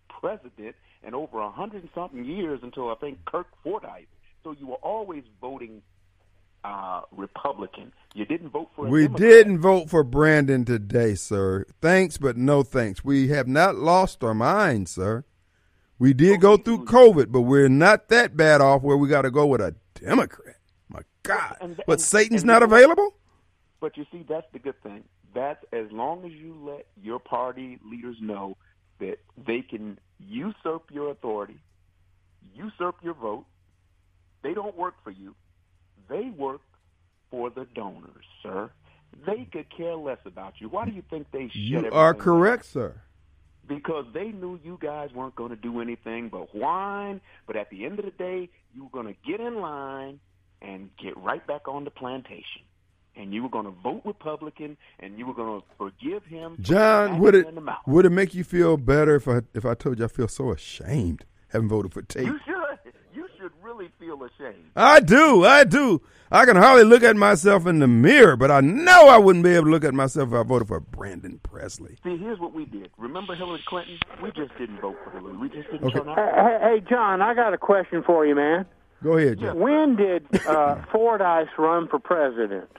president in over a hundred and something years until I think Kirk Fordice. So you were always voting uh, Republican. You didn't vote for. A We Democrat. didn't vote for Brandon today, sir. Thanks, but no thanks. We have not lost our minds, sir. We did go through COVID, but we're not that bad off where we got to go with a Democrat. My God. And- But and- Satan's and not available? But you see, that's the good thing. That's as long as you let your party leaders know that they can usurp your authority, usurp your vote. They don't work for you. They work for the donors, sir. They could care less about you. Why do you think they shut You are correct, sir. because they knew you guys weren't going to do anything but whine. But at the end of the day, you were going to get in line and get right back on the plantation. And you were going to vote Republican, and you were going to forgive him. John, would it in the mouth. would it make you feel better if I if I told you I feel so ashamed having voted for Tate? You should. You should really feel ashamed. I do, I do. I can hardly look at myself in the mirror, but I know I wouldn't be able to look at myself if I voted for Brandon Presley. See, here's what we did. Remember Hillary Clinton? We just didn't vote for Hillary. We just didn't Okay. turn out. Hey, hey, John, I got a question for you, man. Go ahead, John. When did uh, Fordice run for president?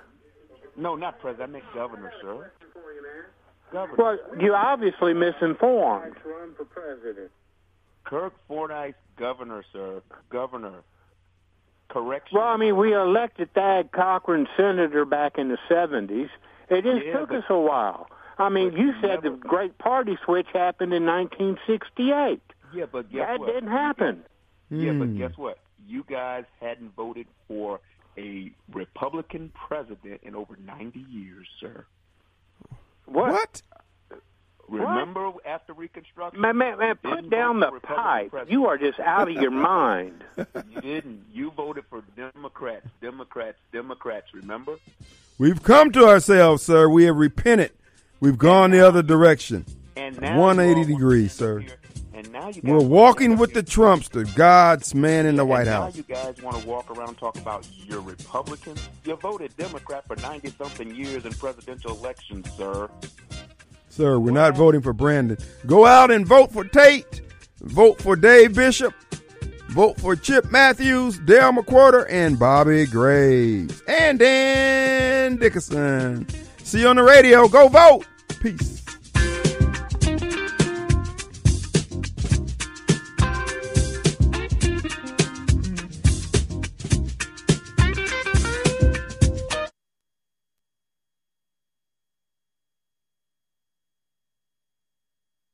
No, not president. I meant governor, sir. Governor. Well, you obviously misinformed. Run for president. Kirk Fordice, governor, sir. Governor. Correction. Well, I mean, we elected Thad Cochran senator back in the seventies. It just Yeah, took but- us a while. I mean, you said the great party switch happened in 1968. Yeah, but guess That what? didn't happen. Yeah, but Hmm. guess what? You guys hadn't voted for a Republican president in over 90 years, sir. What? What? Remember after Reconstruction? Man, man, man you put down the pipe. president. You are just out of your mind. You didn't. You voted for Democrats, Democrats, Democrats. Remember? We've come to ourselves, sir. We have repented. We've gone the other direction. And now 180 degrees, sir. And now you We're walking with up the Trumps, Trumpster, God's man in the And White now House. you guys want to walk around and talk about you're Republican? You voted Democrat for 90 something years in presidential elections, sir. Sir, we're not voting for Brandon. Go out and vote for Tate. Vote for Dave Bishop. Vote for Chip Matthews, Dale McQuirter, and Bobby Graves. And Dan Dickerson. See you on the radio. Go vote. Peace.